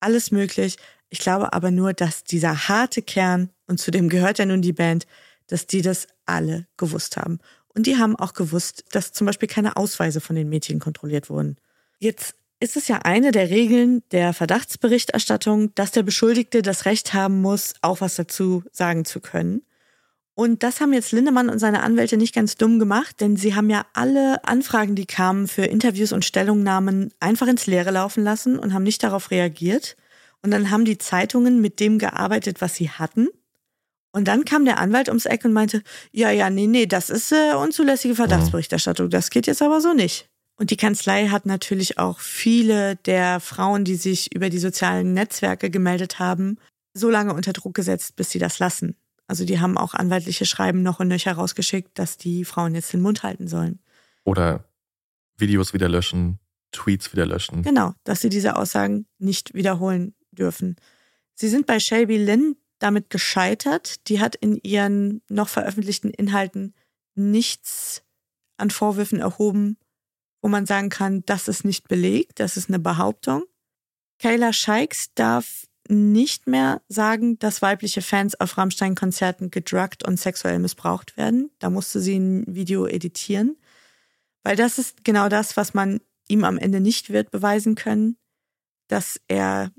Alles möglich. Ich glaube aber nur, dass dieser harte Kern, und zu dem gehört ja nun die Band, dass die das alle gewusst haben. Und die haben auch gewusst, dass zum Beispiel keine Ausweise von den Mädchen kontrolliert wurden. Jetzt ist es ja eine der Regeln der Verdachtsberichterstattung, dass der Beschuldigte das Recht haben muss, auch was dazu sagen zu können. Und das haben jetzt Lindemann und seine Anwälte nicht ganz dumm gemacht, denn sie haben ja alle Anfragen, die kamen für Interviews und Stellungnahmen, einfach ins Leere laufen lassen und haben nicht darauf reagiert. Und dann haben die Zeitungen mit dem gearbeitet, was sie hatten. Und dann kam der Anwalt ums Eck und meinte, ja, ja, nee, nee, das ist äh, unzulässige Verdachtsberichterstattung. Das geht jetzt aber so nicht. Und die Kanzlei hat natürlich auch viele der Frauen, die sich über die sozialen Netzwerke gemeldet haben, so lange unter Druck gesetzt, bis sie das lassen. Also die haben auch anwaltliche Schreiben noch und nöcher rausgeschickt, dass die Frauen jetzt den Mund halten sollen. Oder Videos wieder löschen, Tweets wieder löschen. Genau, dass sie diese Aussagen nicht wiederholen dürfen. Sie sind bei Shelby Lynn damit gescheitert. Die hat in ihren noch veröffentlichten Inhalten nichts an Vorwürfen erhoben, wo man sagen kann, das ist nicht belegt, das ist eine Behauptung. Kayla Scheiks darf nicht mehr sagen, dass weibliche Fans auf Rammstein-Konzerten gedruckt und sexuell missbraucht werden. Da musste sie ein Video editieren. Weil das ist genau das, was man ihm am Ende nicht wird beweisen können, dass er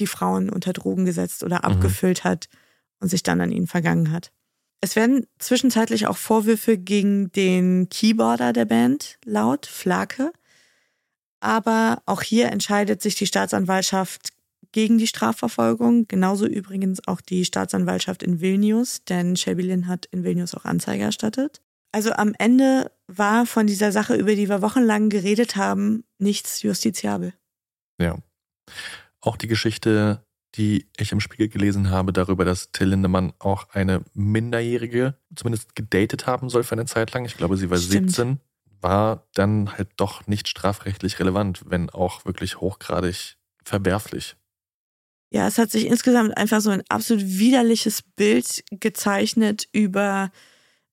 die Frauen unter Drogen gesetzt oder mhm. abgefüllt mhm. hat und sich dann an ihnen vergangen hat. Es werden zwischenzeitlich auch Vorwürfe gegen den Keyboarder der Band laut, Flake. Aber auch hier entscheidet sich die Staatsanwaltschaft gegen die Strafverfolgung. Genauso übrigens auch die Staatsanwaltschaft in Vilnius, denn Lynn hat in Vilnius auch Anzeige erstattet. Also am Ende war von dieser Sache, über die wir wochenlang geredet haben, nichts justiziabel. Ja. Auch die Geschichte, die ich im Spiegel gelesen habe, darüber, dass Till Lindemann auch eine Minderjährige zumindest gedatet haben soll für eine Zeit lang. Ich glaube, sie war Stimmt. 17, war dann halt doch nicht strafrechtlich relevant, wenn auch wirklich hochgradig verwerflich. Ja, es hat sich insgesamt einfach so ein absolut widerliches Bild gezeichnet über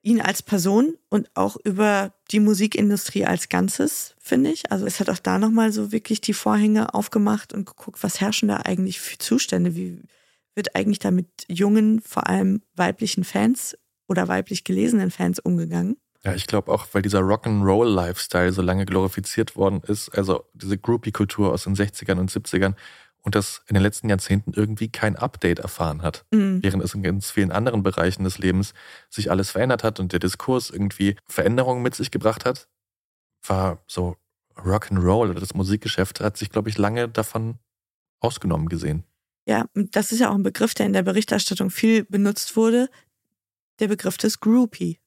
ihn als Person und auch über die Musikindustrie als Ganzes, finde ich. Also es hat auch da nochmal so wirklich die Vorhänge aufgemacht und geguckt, was herrschen da eigentlich für Zustände? Wie wird eigentlich da mit jungen, vor allem weiblichen Fans oder weiblich gelesenen Fans umgegangen? Ja, ich glaube auch, weil dieser Rock'n'Roll-Lifestyle so lange glorifiziert worden ist, also diese Groupie-Kultur aus den 60ern und 70ern und das in den letzten Jahrzehnten irgendwie kein Update erfahren hat. Mhm. Während es in ganz vielen anderen Bereichen des Lebens sich alles verändert hat und der Diskurs irgendwie Veränderungen mit sich gebracht hat, war so Rock'n'Roll oder das Musikgeschäft hat sich, glaube ich, lange davon ausgenommen gesehen. Ja, das ist ja auch ein Begriff, der in der Berichterstattung viel benutzt wurde. Der Begriff des Groupie,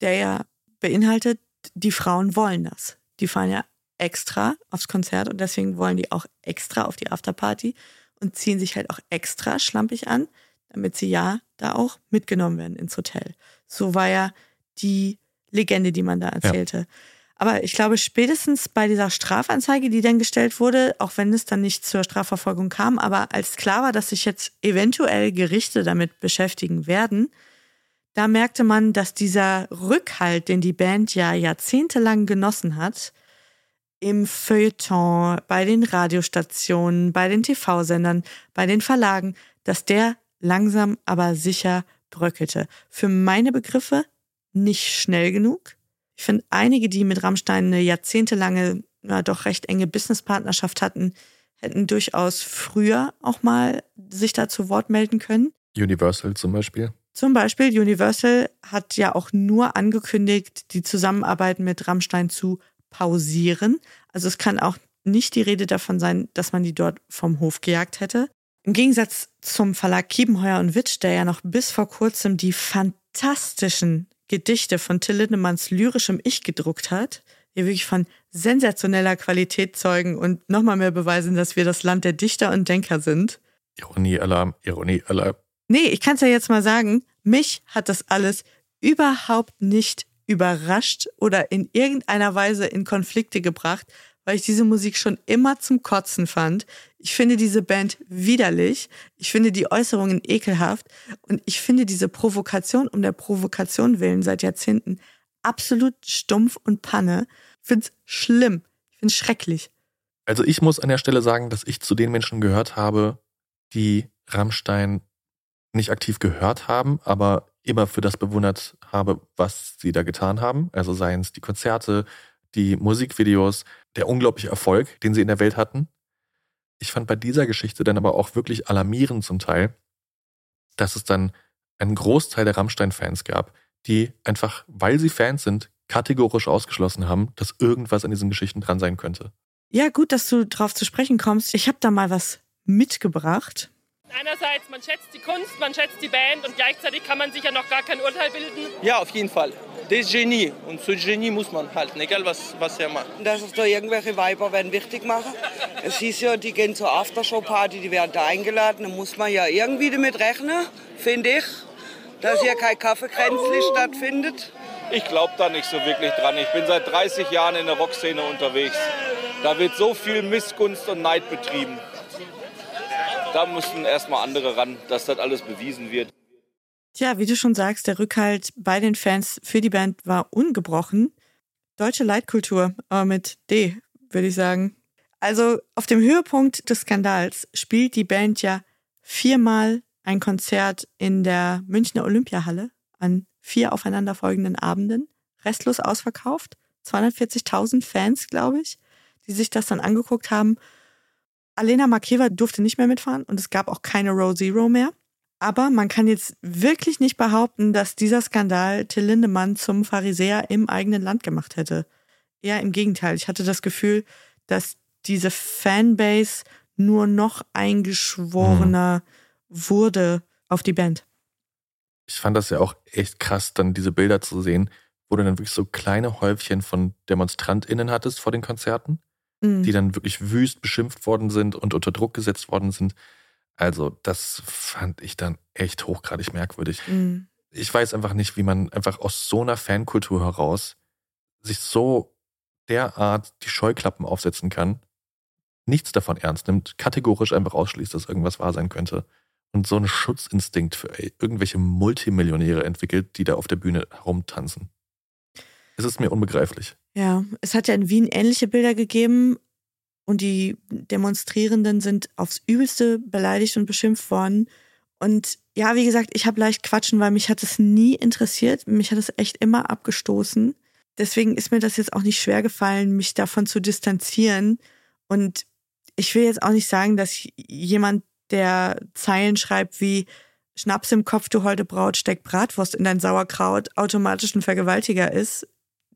der ja beinhaltet, die Frauen wollen das. Die fahren ja extra aufs Konzert und deswegen wollen die auch extra auf die Afterparty und ziehen sich halt auch extra schlampig an, damit sie ja da auch mitgenommen werden ins Hotel. So war ja die Legende, die man da erzählte. Ja. Aber ich glaube, spätestens bei dieser Strafanzeige, die dann gestellt wurde, auch wenn es dann nicht zur Strafverfolgung kam, aber als klar war, dass sich jetzt eventuell Gerichte damit beschäftigen werden, da merkte man, dass dieser Rückhalt, den die Band ja jahrzehntelang genossen hat, im Feuilleton, bei den Radiostationen, bei den TV-Sendern, bei den Verlagen, dass der langsam aber sicher bröckelte. Für meine Begriffe nicht schnell genug. Ich finde, einige, die mit Rammstein eine jahrzehntelange, na doch recht enge Businesspartnerschaft hatten, hätten durchaus früher auch mal sich da zu Wort melden können. Universal zum Beispiel. Zum Beispiel Universal hat ja auch nur angekündigt, die Zusammenarbeit mit Rammstein zu pausieren. Also es kann auch nicht die Rede davon sein, dass man die dort vom Hof gejagt hätte. Im Gegensatz zum Verlag Kiebenheuer und Witsch, der ja noch bis vor kurzem die fantastischen Gedichte von Till Lindemanns lyrischem Ich gedruckt hat, die wirklich von sensationeller Qualität zeugen und nochmal mehr beweisen, dass wir das Land der Dichter und Denker sind. Ironie-Alarm, Ironie-Alarm. Nee, ich kann es ja jetzt mal sagen, mich hat das alles überhaupt nicht überrascht oder in irgendeiner Weise in Konflikte gebracht, weil ich diese Musik schon immer zum Kotzen fand. Ich finde diese Band widerlich. Ich finde die Äußerungen ekelhaft. Und ich finde diese Provokation um der Provokation willen seit Jahrzehnten absolut stumpf und Panne. Ich finde es schlimm. Ich finde es schrecklich. Also ich muss an der Stelle sagen, dass ich zu den Menschen gehört habe, die Rammstein nicht aktiv gehört haben, aber immer für das bewundert habe, was sie da getan haben. Also seien es die Konzerte, die Musikvideos, der unglaubliche Erfolg, den sie in der Welt hatten. Ich fand bei dieser Geschichte dann aber auch wirklich alarmierend zum Teil, dass es dann einen Großteil der Rammstein-Fans gab, die einfach, weil sie Fans sind, kategorisch ausgeschlossen haben, dass irgendwas an diesen Geschichten dran sein könnte. Ja, gut, dass du drauf zu sprechen kommst. Ich habe da mal was mitgebracht. Einerseits, man schätzt die Kunst, man schätzt die Band und gleichzeitig kann man sich ja noch gar kein Urteil bilden. Ja, auf jeden Fall. Das ist Genie und zu Genie muss man halten, egal was, was er macht. Dass es da irgendwelche Weiber werden wichtig machen. Es hieß ja, die gehen zur Aftershow-Party, die werden da eingeladen. Da muss man ja irgendwie damit rechnen, finde ich, dass hier kein Kaffeekränzli stattfindet. Ich glaube da nicht so wirklich dran. Ich bin seit 30 Jahren in der Rockszene unterwegs. Da wird so viel Missgunst und Neid betrieben. Da müssen erstmal andere ran, dass das alles bewiesen wird. Tja, wie du schon sagst, der Rückhalt bei den Fans für die Band war ungebrochen. Deutsche Leitkultur, aber mit D, würde ich sagen. Also auf dem Höhepunkt des Skandals spielt die Band ja viermal ein Konzert in der Münchner Olympiahalle an vier aufeinanderfolgenden Abenden, restlos ausverkauft. 240.000 Fans, glaube ich, die sich das dann angeguckt haben. Alena Makeva durfte nicht mehr mitfahren und es gab auch keine Row Zero mehr. Aber man kann jetzt wirklich nicht behaupten, dass dieser Skandal Till Lindemann zum Pharisäer im eigenen Land gemacht hätte. Eher im Gegenteil. Ich hatte das Gefühl, dass diese Fanbase nur noch eingeschworener mhm. wurde auf die Band. Ich fand das ja auch echt krass, dann diese Bilder zu sehen, wo du dann wirklich so kleine Häufchen von DemonstrantInnen hattest vor den Konzerten. Mhm. die dann wirklich wüst beschimpft worden sind und unter Druck gesetzt worden sind. Also, das fand ich dann echt hochgradig merkwürdig. Mhm. Ich weiß einfach nicht, wie man einfach aus so einer Fankultur heraus sich so derart die Scheuklappen aufsetzen kann, nichts davon ernst nimmt, kategorisch einfach ausschließt, dass irgendwas wahr sein könnte und so einen Schutzinstinkt für irgendwelche Multimillionäre entwickelt, die da auf der Bühne herumtanzen. Es ist mir unbegreiflich. Ja, es hat ja in Wien ähnliche Bilder gegeben und die Demonstrierenden sind aufs Übelste beleidigt und beschimpft worden. Und ja, wie gesagt, ich habe leicht quatschen, weil mich hat es nie interessiert. Mich hat es echt immer abgestoßen. Deswegen ist mir das jetzt auch nicht schwer gefallen, mich davon zu distanzieren. Und ich will jetzt auch nicht sagen, dass jemand, der Zeilen schreibt wie Schnaps im Kopf, du holde Braut, steck Bratwurst in dein Sauerkraut, automatisch ein Vergewaltiger ist.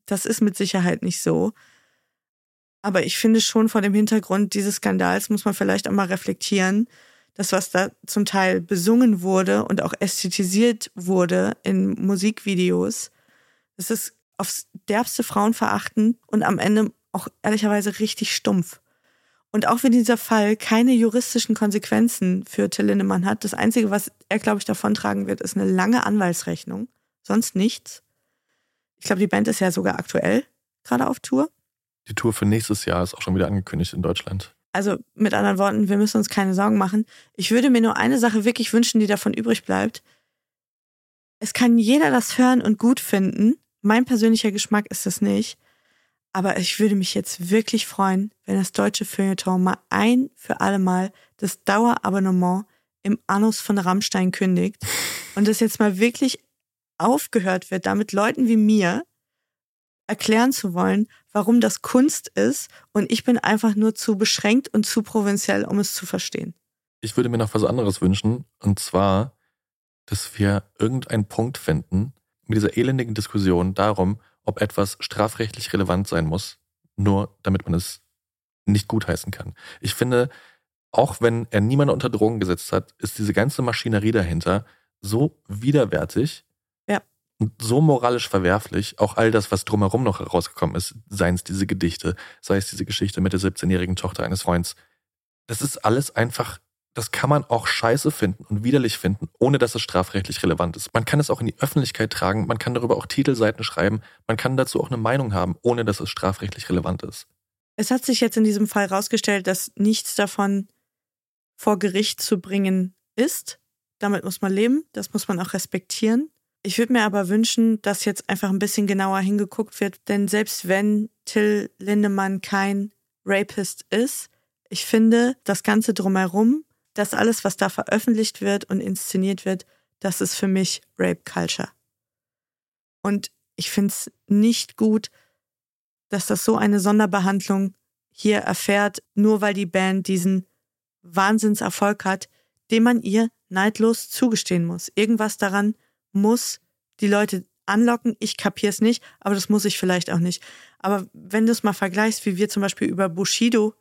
Das ist mit Sicherheit nicht so. Aber ich finde schon vor dem Hintergrund dieses Skandals muss man vielleicht auch mal reflektieren, dass was da zum Teil besungen wurde und auch ästhetisiert wurde in Musikvideos, das ist aufs derbste Frauen verachten und am Ende auch ehrlicherweise richtig stumpf. Und auch wenn dieser Fall keine juristischen Konsequenzen für Till Lindemann hat, das Einzige, was er, glaube ich, davontragen wird, ist eine lange Anwaltsrechnung. Sonst nichts. Ich glaube, die Band ist ja sogar aktuell gerade auf Tour. Die Tour für nächstes Jahr ist auch schon wieder angekündigt in Deutschland. Also mit anderen Worten, wir müssen uns keine Sorgen machen. Ich würde mir nur eine Sache wirklich wünschen, die davon übrig bleibt. Es kann jeder das hören und gut finden. Mein persönlicher Geschmack ist das nicht. Aber ich würde mich jetzt wirklich freuen, wenn das deutsche Feuilleton mal ein für alle Mal das Dauerabonnement im Anus von Rammstein kündigt und das jetzt mal wirklich aufgehört wird, damit Leuten wie mir erklären zu wollen, warum das Kunst ist und ich bin einfach nur zu beschränkt und zu provinziell, um es zu verstehen. Ich würde mir noch was anderes wünschen und zwar, dass wir irgendeinen Punkt finden mit dieser elendigen Diskussion darum, ob etwas strafrechtlich relevant sein muss, nur damit man es nicht gutheißen kann. Ich finde, auch wenn er niemanden unter Drogen gesetzt hat, ist diese ganze Maschinerie dahinter so widerwärtig so moralisch verwerflich. Auch all das, was drumherum noch herausgekommen ist, seien es diese Gedichte, sei es diese Geschichte mit der 17-jährigen Tochter eines Freunds. Das ist alles einfach das kann man auch scheiße finden und widerlich finden, ohne dass es strafrechtlich relevant ist. Man kann es auch in die Öffentlichkeit tragen, man kann darüber auch Titelseiten schreiben, man kann dazu auch eine Meinung haben, ohne dass es strafrechtlich relevant ist. Es hat sich jetzt in diesem Fall herausgestellt, dass nichts davon vor Gericht zu bringen ist. Damit muss man leben, das muss man auch respektieren. Ich würde mir aber wünschen, dass jetzt einfach ein bisschen genauer hingeguckt wird, denn selbst wenn Till Lindemann kein Rapist ist, ich finde, das Ganze drumherum das alles, was da veröffentlicht wird und inszeniert wird, das ist für mich Rape Culture. Und ich finde es nicht gut, dass das so eine Sonderbehandlung hier erfährt, nur weil die Band diesen Wahnsinnserfolg hat, den man ihr neidlos zugestehen muss. Irgendwas daran muss die Leute anlocken. Ich kapier's nicht, aber das muss ich vielleicht auch nicht. Aber wenn du es mal vergleichst, wie wir zum Beispiel über Bushido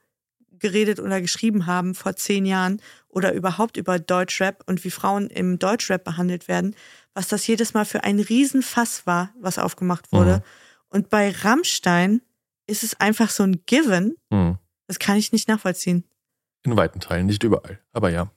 geredet oder geschrieben haben vor zehn Jahren oder überhaupt über Deutschrap und wie Frauen im Deutschrap behandelt werden, was das jedes Mal für ein Riesenfass war, was aufgemacht wurde. Mhm. Und bei Rammstein ist es einfach so ein Given. Mhm. Das kann ich nicht nachvollziehen. In weiten Teilen, nicht überall, aber ja.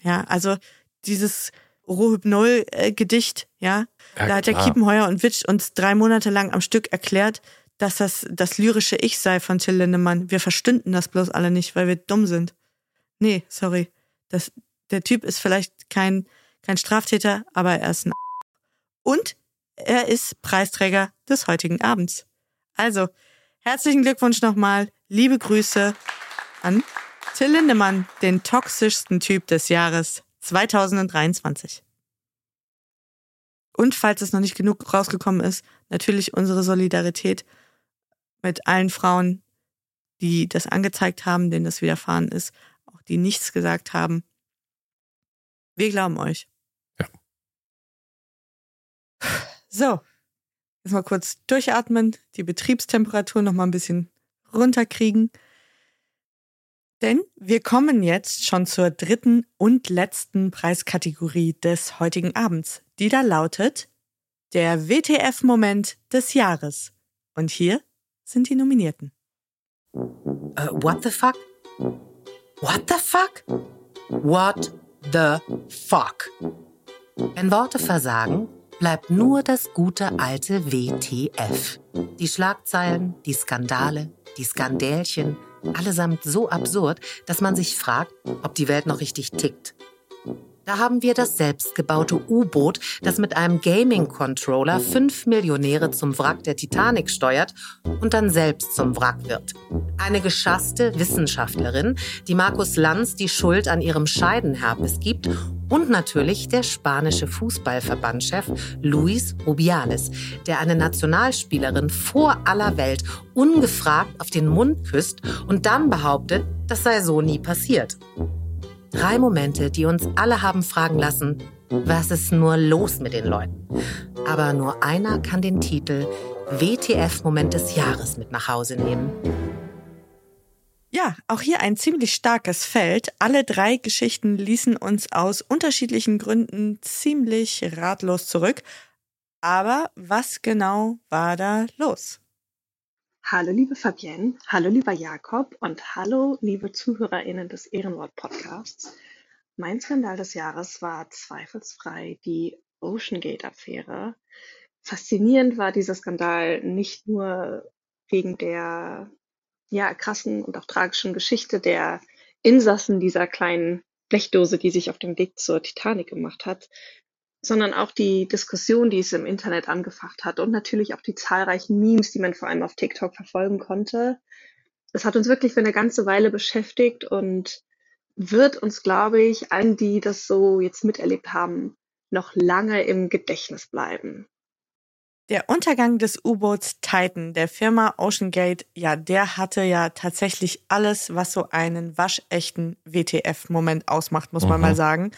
Ja, also dieses Rohypnol-Gedicht, ja, ja, da hat der Kiepenheuer und Witsch uns drei Monate lang am Stück erklärt, dass das das lyrische Ich sei von Till Lindemann. Wir verstünden das bloß alle nicht, weil wir dumm sind. Nee, sorry. Das, der Typ ist vielleicht kein, kein Straftäter, aber er ist ein und er ist Preisträger des heutigen Abends. Also, herzlichen Glückwunsch nochmal. Liebe Grüße an Till Lindemann, den toxischsten Typ des Jahres 2023. Und falls es noch nicht genug rausgekommen ist, natürlich unsere Solidarität mit allen Frauen, die das angezeigt haben, denen das widerfahren ist, auch die nichts gesagt haben. Wir glauben euch. Ja. So, jetzt mal kurz durchatmen, die Betriebstemperatur noch mal ein bisschen runterkriegen. Denn wir kommen jetzt schon zur dritten und letzten Preiskategorie des heutigen Abends, die da lautet der WTF-Moment des Jahres. Und hier sind die Nominierten. Uh, what the fuck? What the fuck? What the fuck? Wenn Worte versagen, bleibt nur das gute alte WTF. Die Schlagzeilen, die Skandale, die Skandälchen, allesamt so absurd, dass man sich fragt, ob die Welt noch richtig tickt. Da haben wir das selbstgebaute U-Boot, das mit einem Gaming-Controller fünf Millionäre zum Wrack der Titanic steuert und dann selbst zum Wrack wird. Eine geschasste Wissenschaftlerin, die Markus Lanz die Schuld an ihrem Scheidenherpes gibt und natürlich der spanische Fußballverbandchef Luis Rubiales, der eine Nationalspielerin vor aller Welt ungefragt auf den Mund küsst und dann behauptet, das sei so nie passiert. Drei Momente, die uns alle haben fragen lassen, was ist nur los mit den Leuten? Aber nur einer kann den Titel WTF-Moment des Jahres mit nach Hause nehmen. Ja, auch hier ein ziemlich starkes Feld. Alle drei Geschichten ließen uns aus unterschiedlichen Gründen ziemlich ratlos zurück. Aber was genau war da los? Hallo liebe Fabienne, hallo lieber Jakob und hallo liebe ZuhörerInnen des Ehrenwort Podcasts. Mein Skandal des Jahres war zweifelsfrei die Oceangate-Affäre. Faszinierend war dieser Skandal nicht nur wegen der ja, krassen und auch tragischen Geschichte der Insassen dieser kleinen Blechdose, die sich auf dem Weg zur Titanic gemacht hat, sondern auch die Diskussion, die es im Internet angefacht hat und natürlich auch die zahlreichen Memes, die man vor allem auf TikTok verfolgen konnte. Das hat uns wirklich für eine ganze Weile beschäftigt und wird uns, glaube ich, allen, die das so jetzt miterlebt haben, noch lange im Gedächtnis bleiben. Der Untergang des U-Boots Titan der Firma OceanGate, ja, der hatte ja tatsächlich alles, was so einen waschechten WTF-Moment ausmacht, muss man mal sagen.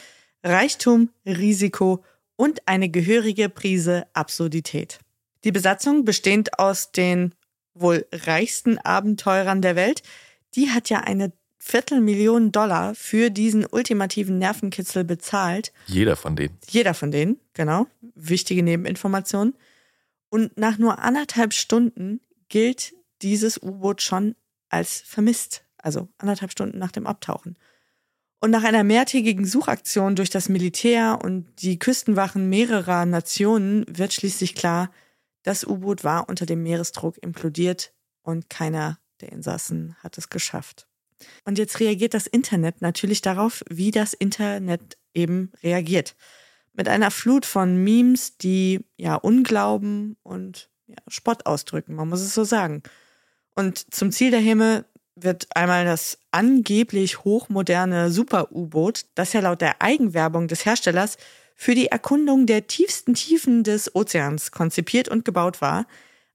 Reichtum, Risiko und eine gehörige Prise Absurdität. Die Besatzung, bestehend aus den wohl reichsten Abenteurern der Welt, die hat ja eine Viertelmillion Dollar für diesen ultimativen Nervenkitzel bezahlt. Jeder von denen. Jeder von denen, genau. Wichtige Nebeninformation. Und nach nur anderthalb Stunden gilt dieses U-Boot schon als vermisst. Also anderthalb Stunden nach dem Abtauchen. Und nach einer mehrtägigen Suchaktion durch das Militär und die Küstenwachen mehrerer Nationen wird schließlich klar, das U-Boot war unter dem Meeresdruck implodiert und keiner der Insassen hat es geschafft. Und jetzt reagiert das Internet natürlich darauf, wie das Internet eben reagiert. Mit einer Flut von Memes, die ja Unglauben und ja, Spott ausdrücken, man muss es so sagen. Und zum Ziel der Himmel wird einmal das angeblich hochmoderne Super-U-Boot, das ja laut der Eigenwerbung des Herstellers für die Erkundung der tiefsten Tiefen des Ozeans konzipiert und gebaut war,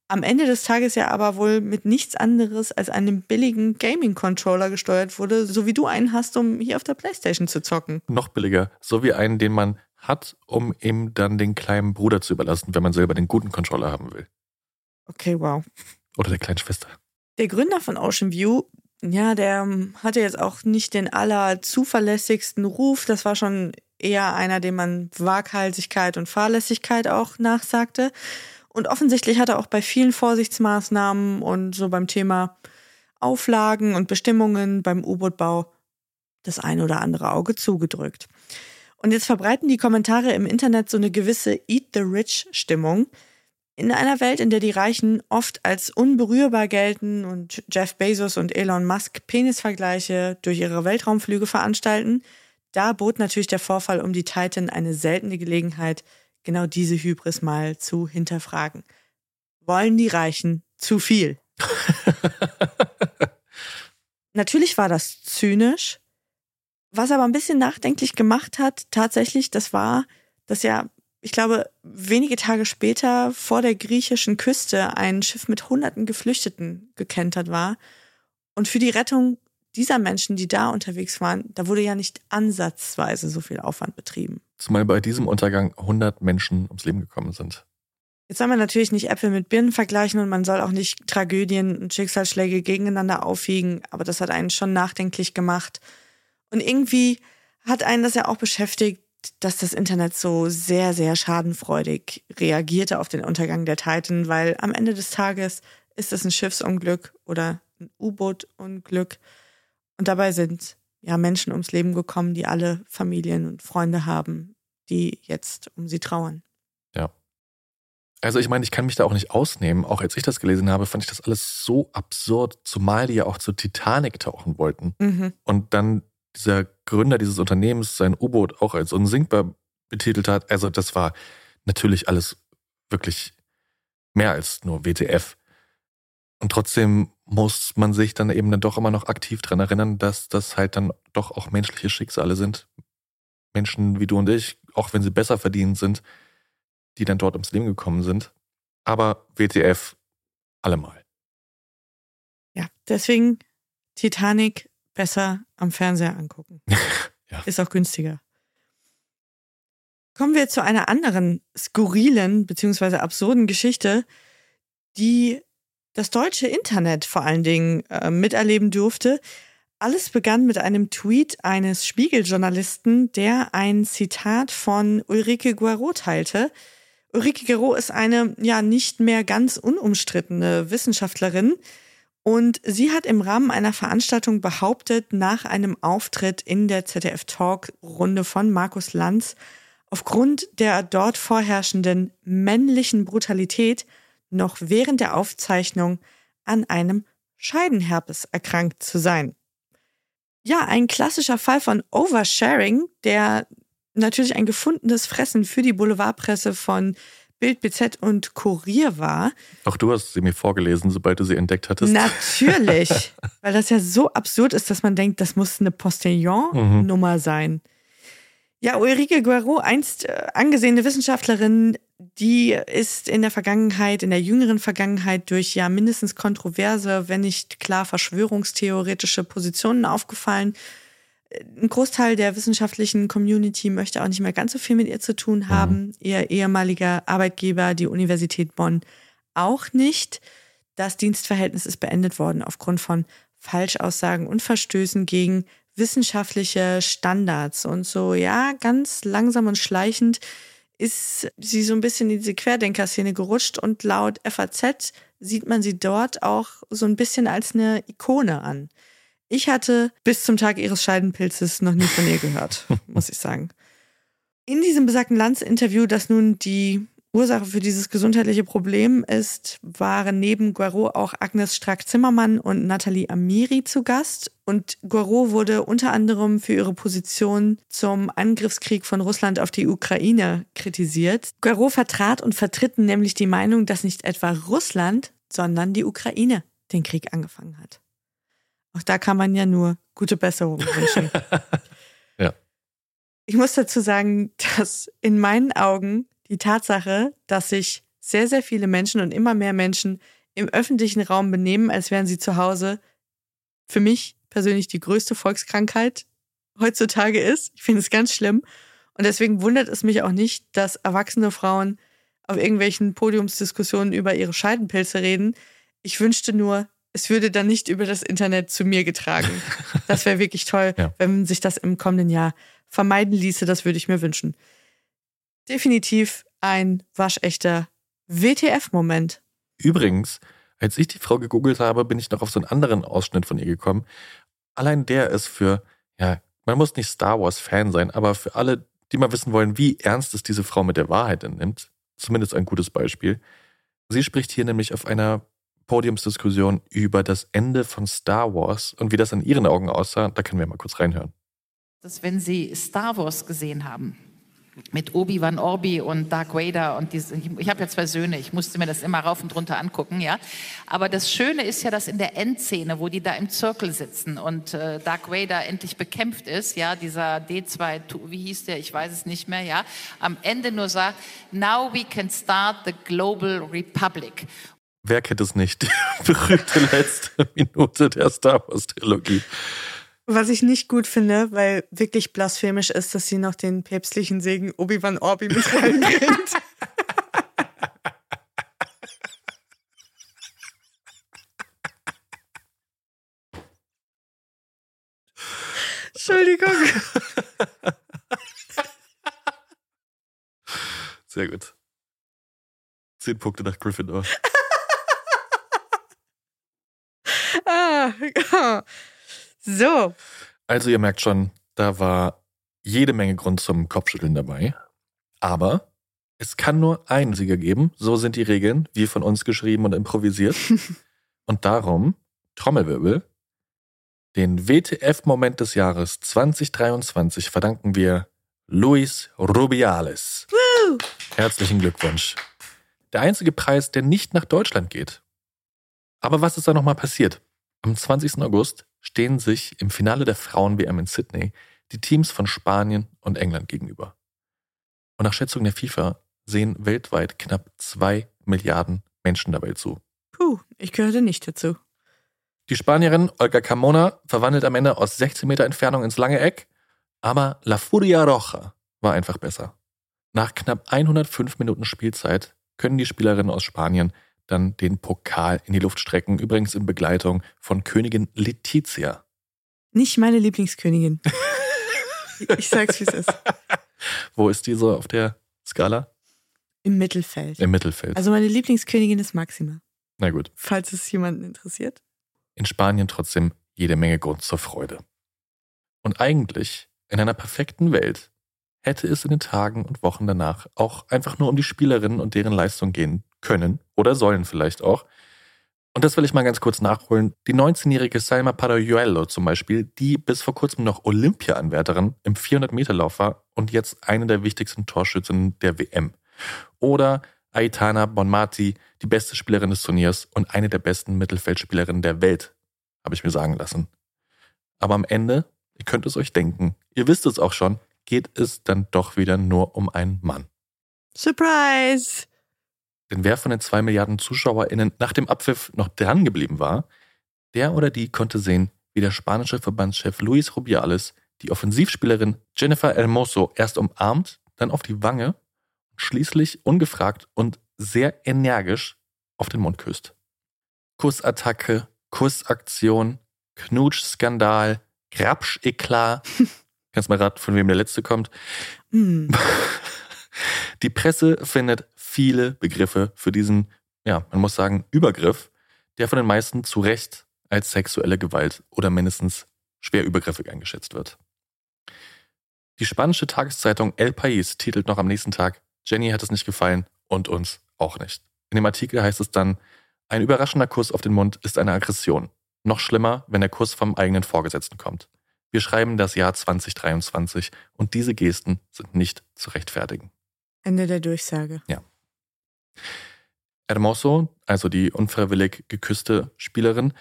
am Ende des Tages ja aber wohl mit nichts anderes als einem billigen Gaming-Controller gesteuert wurde, so wie du einen hast, um hier auf der Playstation zu zocken. Noch billiger, so wie einen, den man hat, um ihm dann den kleinen Bruder zu überlassen, wenn man selber den guten Controller haben will. Okay, wow. Oder der kleinen Schwester. Der Gründer von Ocean View, ja, der hatte jetzt auch nicht den allerzuverlässigsten Ruf. Das war schon eher einer, dem man Waghalsigkeit und Fahrlässigkeit auch nachsagte. Und offensichtlich hat er auch bei vielen Vorsichtsmaßnahmen und so beim Thema Auflagen und Bestimmungen beim U-Boot-Bau das ein oder andere Auge zugedrückt. Und jetzt verbreiten die Kommentare im Internet so eine gewisse Eat the Rich Stimmung. In einer Welt, in der die Reichen oft als unberührbar gelten und Jeff Bezos und Elon Musk Penisvergleiche durch ihre Weltraumflüge veranstalten, da bot natürlich der Vorfall um die Titan eine seltene Gelegenheit, genau diese Hybris mal zu hinterfragen. Wollen die Reichen zu viel? Natürlich war das zynisch. Was aber ein bisschen nachdenklich gemacht hat, tatsächlich, das war, dass ja, ich glaube, wenige Tage später vor der griechischen Küste ein Schiff mit hunderten Geflüchteten gekentert war. Und für die Rettung dieser Menschen, die da unterwegs waren, da wurde ja nicht ansatzweise so viel Aufwand betrieben. Zumal bei diesem Untergang 100 Menschen ums Leben gekommen sind. Jetzt soll man natürlich nicht Äpfel mit Birnen vergleichen und man soll auch nicht Tragödien und Schicksalsschläge gegeneinander aufwiegen, aber das hat einen schon nachdenklich gemacht. Und irgendwie hat einen das ja auch beschäftigt, dass das Internet so sehr, sehr schadenfreudig reagierte auf den Untergang der Titan, weil am Ende des Tages ist es ein Schiffsunglück oder ein U-Boot-Unglück. Und dabei sind ja Menschen ums Leben gekommen, die alle Familien und Freunde haben, die jetzt um sie trauern. Ja. Also ich meine, ich kann mich da auch nicht ausnehmen. Auch als ich das gelesen habe, fand ich das alles so absurd, zumal die ja auch zur Titanic tauchen wollten. Mhm. Und dann dieser Gründer dieses Unternehmens sein U-Boot auch als unsinkbar betitelt hat. Also das war natürlich alles wirklich mehr als nur WTF. Und trotzdem muss man sich dann eben dann doch immer noch aktiv dran erinnern, dass das halt dann doch auch menschliche Schicksale sind. Menschen wie du und ich, auch wenn sie besser verdient sind, die dann dort ums Leben gekommen sind. Aber WTF allemal. Ja, deswegen Titanic besser am Fernseher angucken. ja. Ist auch günstiger. Kommen wir zu einer anderen skurrilen bzw. absurden Geschichte, die das deutsche Internet vor allen Dingen äh, miterleben durfte. Alles begann mit einem Tweet eines Spiegeljournalisten, der ein Zitat von Ulrike Guarot teilte. Ulrike Guarot ist eine ja nicht mehr ganz unumstrittene Wissenschaftlerin und sie hat im Rahmen einer Veranstaltung behauptet, nach einem Auftritt in der ZDF Talk Runde von Markus Lanz aufgrund der dort vorherrschenden männlichen Brutalität noch während der Aufzeichnung an einem Scheidenherpes erkrankt zu sein. Ja, ein klassischer Fall von Oversharing, der natürlich ein gefundenes Fressen für die Boulevardpresse von Bild, BZ und Kurier war. Auch du hast sie mir vorgelesen, sobald du sie entdeckt hattest. Natürlich, weil das ja so absurd ist, dass man denkt, das muss eine Postillon-Nummer mhm. sein. Ja, Ulrike Guerrero, einst äh, angesehene Wissenschaftlerin, die ist in der Vergangenheit, in der jüngeren Vergangenheit durch ja mindestens kontroverse, wenn nicht klar verschwörungstheoretische Positionen aufgefallen. Ein Großteil der wissenschaftlichen Community möchte auch nicht mehr ganz so viel mit ihr zu tun mhm. haben. Mhm. Ihr ehemaliger Arbeitgeber, die Universität Bonn, auch nicht. Das Dienstverhältnis ist beendet worden aufgrund von Falschaussagen und Verstößen gegen wissenschaftliche Standards und so, ja, ganz langsam und schleichend ist sie so ein bisschen in diese Querdenker-Szene gerutscht und laut FAZ sieht man sie dort auch so ein bisschen als eine Ikone an. Ich hatte bis zum Tag ihres Scheidenpilzes noch nie von ihr gehört, muss ich sagen. In diesem besagten Lanz-Interview, das nun die Ursache für dieses gesundheitliche Problem ist, waren neben Guarot auch Agnes Strack-Zimmermann und Nathalie Amiri zu Gast. Und Guarot wurde unter anderem für ihre Position zum Angriffskrieg von Russland auf die Ukraine kritisiert. Guarot vertrat und vertritt nämlich die Meinung, dass nicht etwa Russland, sondern die Ukraine den Krieg angefangen hat. Auch da kann man ja nur gute Besserung wünschen. ja. Ich muss dazu sagen, dass in meinen Augen die Tatsache, dass sich sehr, sehr viele Menschen und immer mehr Menschen im öffentlichen Raum benehmen, als wären sie zu Hause, für mich persönlich die größte Volkskrankheit heutzutage ist. Ich finde es ganz schlimm. Und deswegen wundert es mich auch nicht, dass erwachsene Frauen auf irgendwelchen Podiumsdiskussionen über ihre Scheidenpilze reden. Ich wünschte nur, es würde dann nicht über das Internet zu mir getragen. Das wäre wirklich toll, ja. wenn sich das im kommenden Jahr vermeiden ließe. Das würde ich mir wünschen definitiv ein waschechter WTF-Moment. Übrigens, als ich die Frau gegoogelt habe, bin ich noch auf so einen anderen Ausschnitt von ihr gekommen. Allein der ist für, ja, man muss nicht Star Wars-Fan sein, aber für alle, die mal wissen wollen, wie ernst es diese Frau mit der Wahrheit nimmt, zumindest ein gutes Beispiel. Sie spricht hier nämlich auf einer Podiumsdiskussion über das Ende von Star Wars und wie das in ihren Augen aussah. Da können wir mal kurz reinhören. Dass wenn Sie Star Wars gesehen haben, mit Obi-Wan Orbi und Dark Vader und diese, ich, habe ja zwei Söhne, ich musste mir das immer rauf und runter angucken, ja. Aber das Schöne ist ja, dass in der Endszene, wo die da im Zirkel sitzen und äh, Dark Vader endlich bekämpft ist, ja, dieser D2, wie hieß der, ich weiß es nicht mehr, ja, am Ende nur sagt, now we can start the global republic. Wer kennt es nicht? Die berühmte letzte Minute der Star Wars Trilogie. Was ich nicht gut finde, weil wirklich blasphemisch ist, dass sie noch den päpstlichen Segen Obi-Wan Orbi mit reinbringt. Entschuldigung. Sehr gut. Zehn Punkte nach Gryffindor. so. Also ihr merkt schon, da war jede Menge Grund zum Kopfschütteln dabei. Aber es kann nur einen Sieger geben. So sind die Regeln, wie von uns geschrieben und improvisiert. und darum, Trommelwirbel, den WTF-Moment des Jahres 2023 verdanken wir Luis Rubiales. Woo! Herzlichen Glückwunsch. Der einzige Preis, der nicht nach Deutschland geht. Aber was ist da nochmal passiert? Am 20. August stehen sich im Finale der Frauen-WM in Sydney die Teams von Spanien und England gegenüber. Und nach Schätzung der FIFA sehen weltweit knapp zwei Milliarden Menschen dabei zu. Puh, ich gehörte nicht dazu. Die Spanierin Olga Carmona verwandelt am Ende aus 16 Meter Entfernung ins lange Eck, aber La Furia Roja war einfach besser. Nach knapp 105 Minuten Spielzeit können die Spielerinnen aus Spanien dann den Pokal in die Luft strecken, übrigens in Begleitung von Königin Letizia. Nicht meine Lieblingskönigin. ich sag's, wie es ist. Wo ist die so auf der Skala? Im Mittelfeld. Im Mittelfeld. Also meine Lieblingskönigin ist Maxima. Na gut. Falls es jemanden interessiert. In Spanien trotzdem jede Menge Grund zur Freude. Und eigentlich, in einer perfekten Welt, hätte es in den Tagen und Wochen danach auch einfach nur um die Spielerinnen und deren Leistung gehen können oder sollen vielleicht auch. Und das will ich mal ganz kurz nachholen. Die 19-jährige Salma Parayuelo zum Beispiel, die bis vor kurzem noch Olympia-Anwärterin im 400-Meter-Lauf war und jetzt eine der wichtigsten Torschützinnen der WM. Oder Aitana Bonmati, die beste Spielerin des Turniers und eine der besten Mittelfeldspielerinnen der Welt, habe ich mir sagen lassen. Aber am Ende, ihr könnt es euch denken, ihr wisst es auch schon, geht es dann doch wieder nur um einen Mann. Surprise! Denn wer von den zwei Milliarden ZuschauerInnen nach dem Abpfiff noch dran geblieben war, der oder die konnte sehen, wie der spanische Verbandschef Luis Rubiales die Offensivspielerin Jennifer Hermoso erst umarmt, dann auf die Wange schließlich ungefragt und sehr energisch auf den Mund küsst. Kussattacke, Kussaktion, Knutschskandal, Grapsch-Eklat. Kannst mal raten, von wem der letzte kommt. Hm. Die Presse findet viele Begriffe für diesen, ja, man muss sagen, Übergriff, der von den meisten zu Recht als sexuelle Gewalt oder mindestens schwer übergriffig eingeschätzt wird. Die spanische Tageszeitung El País titelt noch am nächsten Tag Jenny hat es nicht gefallen und uns auch nicht. In dem Artikel heißt es dann, ein überraschender Kuss auf den Mund ist eine Aggression. Noch schlimmer, wenn der Kuss vom eigenen Vorgesetzten kommt. Wir schreiben das Jahr 2023 und diese Gesten sind nicht zu rechtfertigen. Ende der Durchsage. Ja. Hermoso, also die unfreiwillig geküsste Spielerin,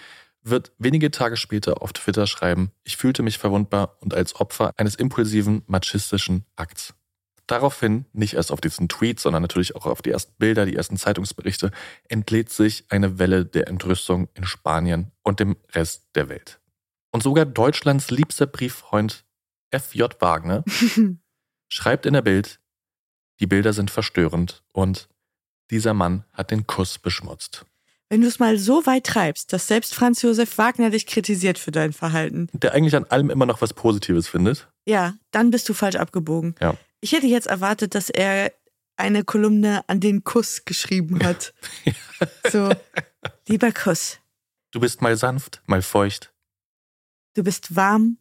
wird wenige Tage später auf Twitter schreiben, ich fühlte mich verwundbar und als Opfer eines impulsiven, machistischen Akts. Daraufhin, nicht erst auf diesen Tweet, sondern natürlich auch auf die ersten Bilder, die ersten Zeitungsberichte, entlädt sich eine Welle der Entrüstung in Spanien und dem Rest der Welt. Und sogar Deutschlands liebster Brieffreund F.J. Wagner schreibt in der Bild, die Bilder sind verstörend und dieser Mann hat den Kuss beschmutzt. Wenn du es mal so weit treibst, dass selbst Franz Josef Wagner dich kritisiert für dein Verhalten. Der eigentlich an allem immer noch was Positives findet. Ja, dann bist du falsch abgebogen. Ja. Ich hätte jetzt erwartet, dass er eine Kolumne an den Kuss geschrieben hat. So, lieber Kuss, Du bist mal sanft, mal feucht. Du bist warm,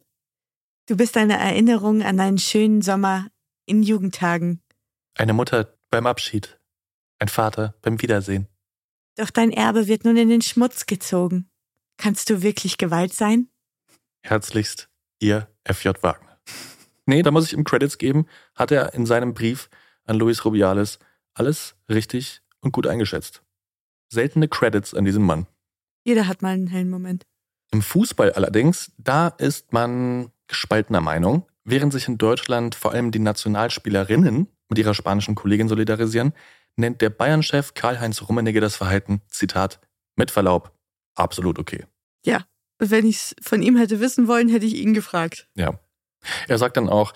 du bist eine Erinnerung an einen schönen Sommer in Jugendtagen. Eine Mutter beim Abschied. Ein Vater beim Wiedersehen. Doch dein Erbe wird nun in den Schmutz gezogen. Kannst du wirklich Gewalt sein? Herzlichst, Ihr F.J. Wagner. Nee, da muss ich ihm Credits geben, hat er in seinem Brief an Luis Rubiales alles richtig und gut eingeschätzt. Seltene Credits an diesem Mann. Jeder hat mal einen hellen Moment. Im Fußball allerdings, da ist man gespaltener Meinung. Während sich in Deutschland vor allem die Nationalspielerinnen mit ihrer spanischen Kollegin solidarisieren, nennt der Bayern-Chef Karl-Heinz Rummenigge das Verhalten, Zitat, mit Verlaub, absolut okay. Ja, wenn ich es von ihm hätte wissen wollen, hätte ich ihn gefragt. Ja. Er sagt dann auch,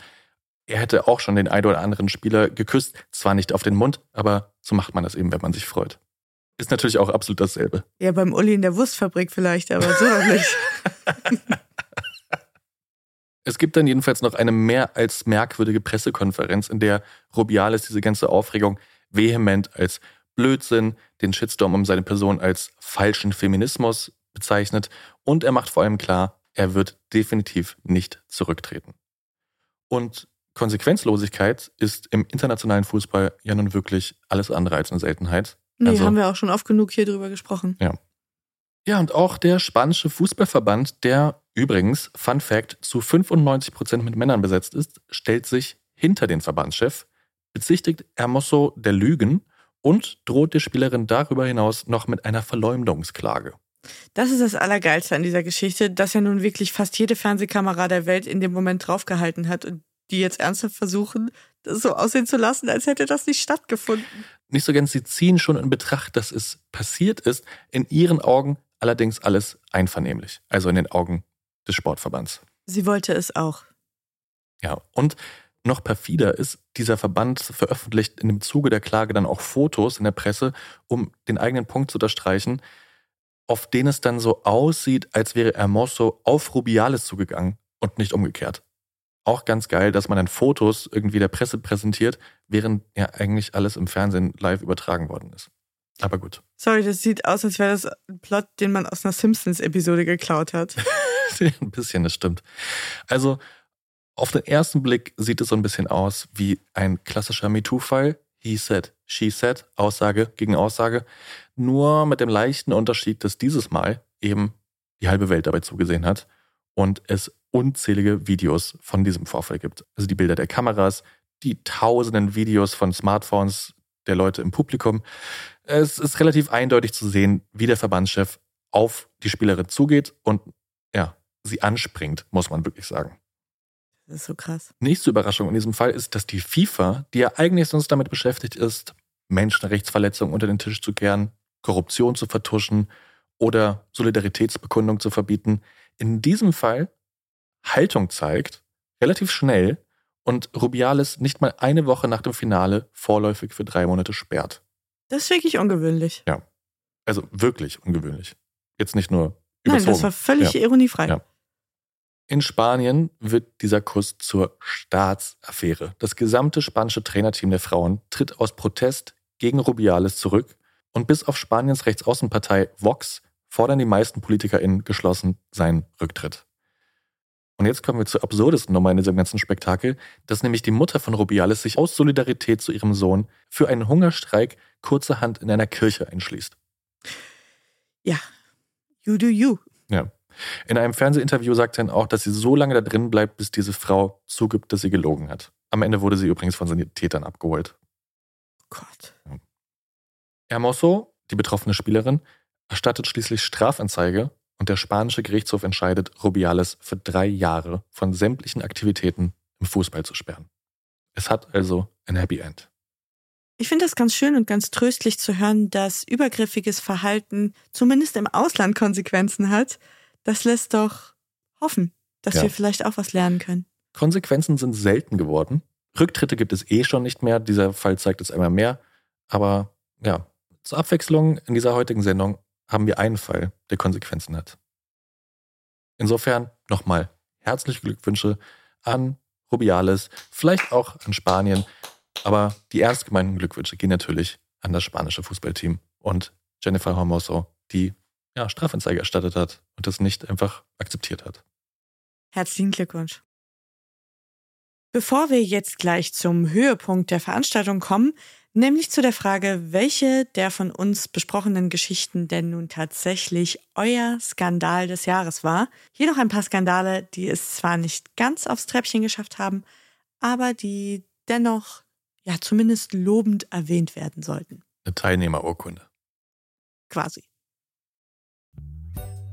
er hätte auch schon den einen oder anderen Spieler geküsst, zwar nicht auf den Mund, aber so macht man das eben, wenn man sich freut. Ist natürlich auch absolut dasselbe. Ja, beim Uli in der Wurstfabrik vielleicht, aber so noch nicht. Es gibt dann jedenfalls noch eine mehr als merkwürdige Pressekonferenz, in der Rubiales diese ganze Aufregung vehement als Blödsinn, den Shitstorm um seine Person als falschen Feminismus bezeichnet und er macht vor allem klar, er wird definitiv nicht zurücktreten. Und Konsequenzlosigkeit ist im internationalen Fußball ja nun wirklich alles andere als eine Seltenheit. Nee, also, haben wir auch schon oft genug hier drüber gesprochen. Ja. Ja, und auch der spanische Fußballverband, der übrigens, Fun Fact, zu 95 Prozent mit Männern besetzt ist, stellt sich hinter den Verbandschef, bezichtigt Hermoso der Lügen und droht der Spielerin darüber hinaus noch mit einer Verleumdungsklage. Das ist das Allergeilste an dieser Geschichte, dass ja nun wirklich fast jede Fernsehkamera der Welt in dem Moment draufgehalten hat und die jetzt ernsthaft versuchen, das so aussehen zu lassen, als hätte das nicht stattgefunden. Nicht so ganz, sie ziehen schon in Betracht, dass es passiert ist, in ihren Augen allerdings alles einvernehmlich, also in den Augen des Sportverbands. Sie wollte es auch. Ja, und noch perfider ist, dieser Verband veröffentlicht in dem Zuge der Klage dann auch Fotos in der Presse, um den eigenen Punkt zu unterstreichen, auf denen es dann so aussieht, als wäre Hermoso auf Rubiales zugegangen und nicht umgekehrt. Auch ganz geil, dass man dann Fotos irgendwie der Presse präsentiert, während ja eigentlich alles im Fernsehen live übertragen worden ist. Aber gut. Sorry, das sieht aus, als wäre das ein Plot, den man aus einer Simpsons-Episode geklaut hat. ein bisschen, das stimmt. Also, auf den ersten Blick sieht es so ein bisschen aus wie ein klassischer MeToo-Fall. He said, she said, Aussage gegen Aussage. Nur mit dem leichten Unterschied, dass dieses Mal eben die halbe Welt dabei zugesehen hat und es unzählige Videos von diesem Vorfall gibt. Also die Bilder der Kameras, die tausenden Videos von Smartphones der Leute im Publikum. Es ist relativ eindeutig zu sehen, wie der Verbandschef auf die Spielerin zugeht und ja, sie anspringt, muss man wirklich sagen. Das ist so krass. Nächste Überraschung in diesem Fall ist, dass die FIFA, die ja eigentlich sonst damit beschäftigt ist, Menschenrechtsverletzungen unter den Tisch zu kehren, Korruption zu vertuschen oder Solidaritätsbekundung zu verbieten, in diesem Fall Haltung zeigt, relativ schnell und Rubiales nicht mal eine Woche nach dem Finale vorläufig für drei Monate sperrt. Das ist wirklich ungewöhnlich. Ja. Also wirklich ungewöhnlich. Jetzt nicht nur überzogen. Nein, das war völlig ja. ironiefrei. Ja. In Spanien wird dieser Kuss zur Staatsaffäre. Das gesamte spanische Trainerteam der Frauen tritt aus Protest gegen Rubiales zurück und bis auf Spaniens Rechtsaußenpartei Vox fordern die meisten PolitikerInnen geschlossen seinen Rücktritt. Und jetzt kommen wir zur absurdesten Nummer in diesem ganzen Spektakel, dass nämlich die Mutter von Rubiales sich aus Solidarität zu ihrem Sohn für einen Hungerstreik kurzerhand in einer Kirche einschließt. Ja, you do you. Ja. In einem Fernsehinterview sagt sie dann auch, dass sie so lange da drin bleibt, bis diese Frau zugibt, dass sie gelogen hat. Am Ende wurde sie übrigens von seinen Tätern abgeholt. Gott. Hermoso, die betroffene Spielerin, erstattet schließlich Strafanzeige und der spanische Gerichtshof entscheidet, Rubiales für drei Jahre von sämtlichen Aktivitäten im Fußball zu sperren. Es hat also ein Happy End. Ich finde es ganz schön und ganz tröstlich zu hören, dass übergriffiges Verhalten zumindest im Ausland Konsequenzen hat. Das lässt doch hoffen, dass ja. wir vielleicht auch was lernen können. Konsequenzen sind selten geworden. Rücktritte gibt es eh schon nicht mehr. Dieser Fall zeigt es einmal mehr. Aber ja, zur Abwechslung in dieser heutigen Sendung haben wir einen Fall, der Konsequenzen hat. Insofern nochmal herzliche Glückwünsche an Rubiales, vielleicht auch an Spanien, aber die ernst gemeinten Glückwünsche gehen natürlich an das spanische Fußballteam und Jennifer Hermoso, die ja, Strafanzeige erstattet hat und das nicht einfach akzeptiert hat. Herzlichen Glückwunsch. Bevor wir jetzt gleich zum Höhepunkt der Veranstaltung kommen, Nämlich zu der Frage, welche der von uns besprochenen Geschichten denn nun tatsächlich euer Skandal des Jahres war. Hier noch ein paar Skandale, die es zwar nicht ganz aufs Treppchen geschafft haben, aber die dennoch ja zumindest lobend erwähnt werden sollten. Eine Teilnehmerurkunde. Quasi.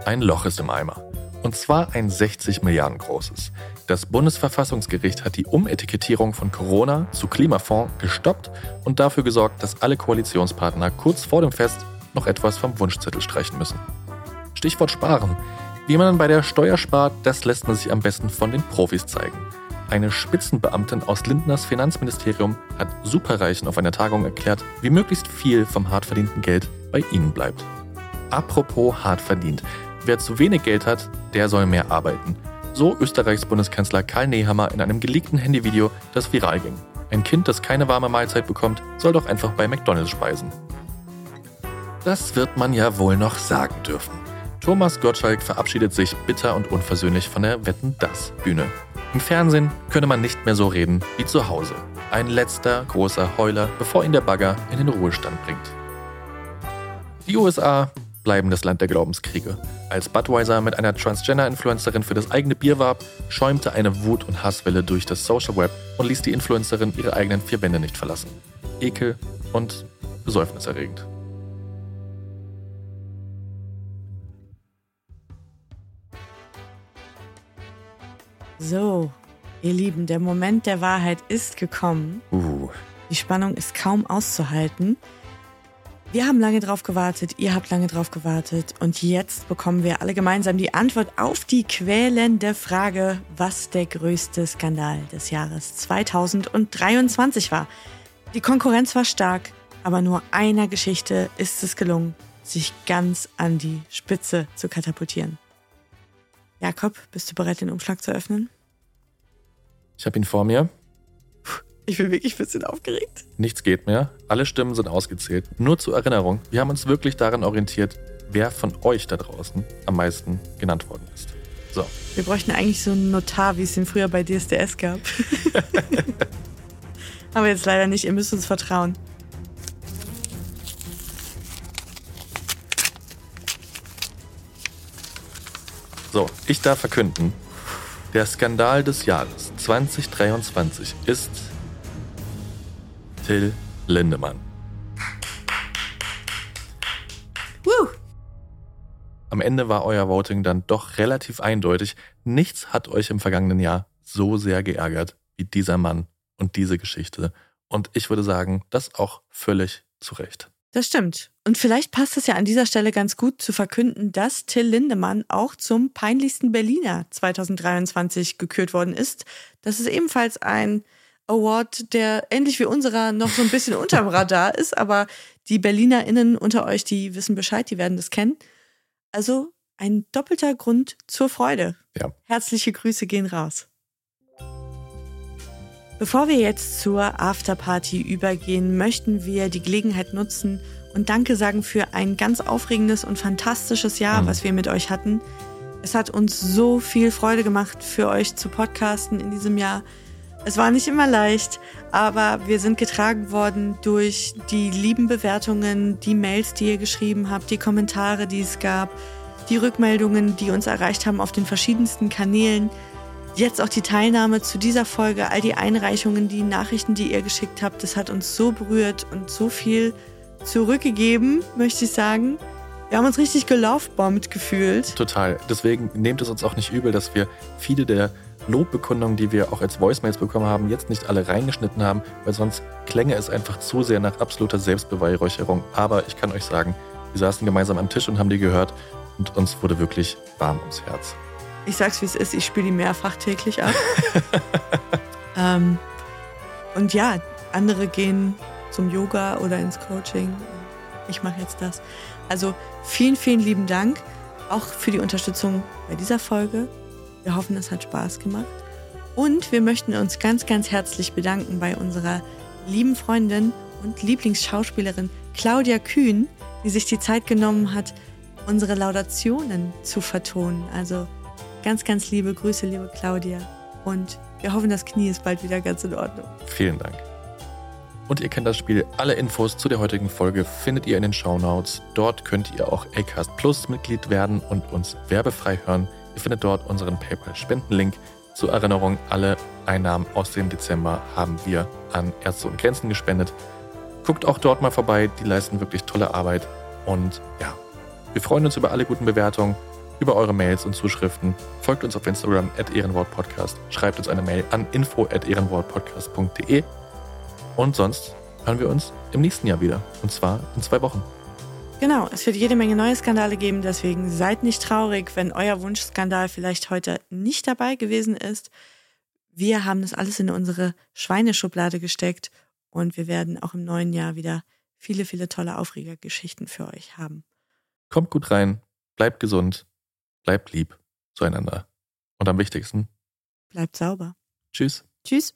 Ein Loch ist im Eimer. Und zwar ein 60 Milliarden großes. Das Bundesverfassungsgericht hat die Umetikettierung von Corona zu Klimafonds gestoppt und dafür gesorgt, dass alle Koalitionspartner kurz vor dem Fest noch etwas vom Wunschzettel streichen müssen. Stichwort Sparen. Wie man bei der Steuer spart, das lässt man sich am besten von den Profis zeigen. Eine Spitzenbeamtin aus Lindners Finanzministerium hat Superreichen auf einer Tagung erklärt, wie möglichst viel vom hart verdienten Geld bei ihnen bleibt. Apropos hart verdient. Wer zu wenig Geld hat, der soll mehr arbeiten. So Österreichs Bundeskanzler Karl Nehammer in einem geleakten Handyvideo, das viral ging. Ein Kind, das keine warme Mahlzeit bekommt, soll doch einfach bei McDonalds speisen. Das wird man ja wohl noch sagen dürfen. Thomas Gottschalk verabschiedet sich bitter und unversöhnlich von der Wetten das Bühne. Im Fernsehen könne man nicht mehr so reden wie zu Hause. Ein letzter großer Heuler, bevor ihn der Bagger in den Ruhestand bringt. Die USA bleiben das Land der Glaubenskriege. Als Budweiser mit einer Transgender-Influencerin für das eigene Bier warb, schäumte eine Wut- und Hasswelle durch das Social Web und ließ die Influencerin ihre eigenen vier Wände nicht verlassen. Ekel und besäufniserregend. So, ihr Lieben, der Moment der Wahrheit ist gekommen. Uh. Die Spannung ist kaum auszuhalten. Wir haben lange drauf gewartet, ihr habt lange drauf gewartet und jetzt bekommen wir alle gemeinsam die Antwort auf die quälende Frage, was der größte Skandal des Jahres 2023 war. Die Konkurrenz war stark, aber nur einer Geschichte ist es gelungen, sich ganz an die Spitze zu katapultieren. Jakob, bist du bereit, den Umschlag zu öffnen? Ich habe ihn vor mir. Ich bin wirklich ein bisschen aufgeregt. Nichts geht mehr. Alle Stimmen sind ausgezählt. Nur zur Erinnerung, wir haben uns wirklich daran orientiert, wer von euch da draußen am meisten genannt worden ist. So. Wir bräuchten eigentlich so einen Notar, wie es den früher bei DSDS gab. Aber jetzt leider nicht. Ihr müsst uns vertrauen. So, ich darf verkünden, der Skandal des Jahres 2023 ist Till Lindemann. Woo. Am Ende war euer Voting dann doch relativ eindeutig. Nichts hat euch im vergangenen Jahr so sehr geärgert wie dieser Mann und diese Geschichte. Und ich würde sagen, das auch völlig zu Recht. Das stimmt. Und vielleicht passt es ja an dieser Stelle ganz gut zu verkünden, dass Till Lindemann auch zum peinlichsten Berliner 2023 gekürt worden ist. Das ist ebenfalls ein Award, der ähnlich wie unserer noch so ein bisschen unterm Radar ist, aber die BerlinerInnen unter euch, die wissen Bescheid, die werden das kennen. Also ein doppelter Grund zur Freude. Ja. Herzliche Grüße gehen raus. Bevor wir jetzt zur Afterparty übergehen, möchten wir die Gelegenheit nutzen und Danke sagen für ein ganz aufregendes und fantastisches Jahr, Mhm. was wir mit euch hatten. Es hat uns so viel Freude gemacht, für euch zu podcasten in diesem Jahr. Es war nicht immer leicht, aber wir sind getragen worden durch die lieben Bewertungen, die Mails, die ihr geschrieben habt, die Kommentare, die es gab, die Rückmeldungen, die uns erreicht haben auf den verschiedensten Kanälen. Jetzt auch die Teilnahme zu dieser Folge, all die Einreichungen, die Nachrichten, die ihr geschickt habt, das hat uns so berührt und so viel zurückgegeben, möchte ich sagen. Wir haben uns richtig gelaufbombt gefühlt. Total. Deswegen nehmt es uns auch nicht übel, dass wir viele der Lobbekundungen, die wir auch als Voicemails bekommen haben, jetzt nicht alle reingeschnitten haben, weil sonst klänge es einfach zu sehr nach absoluter Selbstbeweihräucherung. Aber ich kann euch sagen, wir saßen gemeinsam am Tisch und haben die gehört und uns wurde wirklich warm ums Herz. Ich sag's wie es ist, ich spiele die mehrfach täglich ab. ähm, und ja, andere gehen zum Yoga oder ins Coaching. Ich mache jetzt das. Also vielen, vielen lieben Dank auch für die Unterstützung bei dieser Folge. Wir hoffen, es hat Spaß gemacht. Und wir möchten uns ganz, ganz herzlich bedanken bei unserer lieben Freundin und Lieblingsschauspielerin Claudia Kühn, die sich die Zeit genommen hat, unsere Laudationen zu vertonen. Also ganz, ganz liebe Grüße, liebe Claudia. Und wir hoffen, das Knie ist bald wieder ganz in Ordnung. Vielen Dank. Und ihr kennt das Spiel. Alle Infos zu der heutigen Folge findet ihr in den Shownotes. Dort könnt ihr auch Acast Plus Mitglied werden und uns werbefrei hören. Ihr findet dort unseren PayPal-Spendenlink. Zur Erinnerung, alle Einnahmen aus dem Dezember haben wir an Ärzte und Grenzen gespendet. Guckt auch dort mal vorbei, die leisten wirklich tolle Arbeit. Und ja, wir freuen uns über alle guten Bewertungen, über eure Mails und Zuschriften. Folgt uns auf Instagram at ehrenwortpodcast. Schreibt uns eine Mail an info at ehrenwortpodcast.de. Und sonst hören wir uns im nächsten Jahr wieder. Und zwar in zwei Wochen. Genau, es wird jede Menge neue Skandale geben, deswegen seid nicht traurig, wenn euer Wunschskandal vielleicht heute nicht dabei gewesen ist. Wir haben das alles in unsere Schweineschublade gesteckt und wir werden auch im neuen Jahr wieder viele, viele tolle Aufregergeschichten für euch haben. Kommt gut rein, bleibt gesund, bleibt lieb zueinander. Und am wichtigsten, Bleibt sauber. tschüss. Tschüss.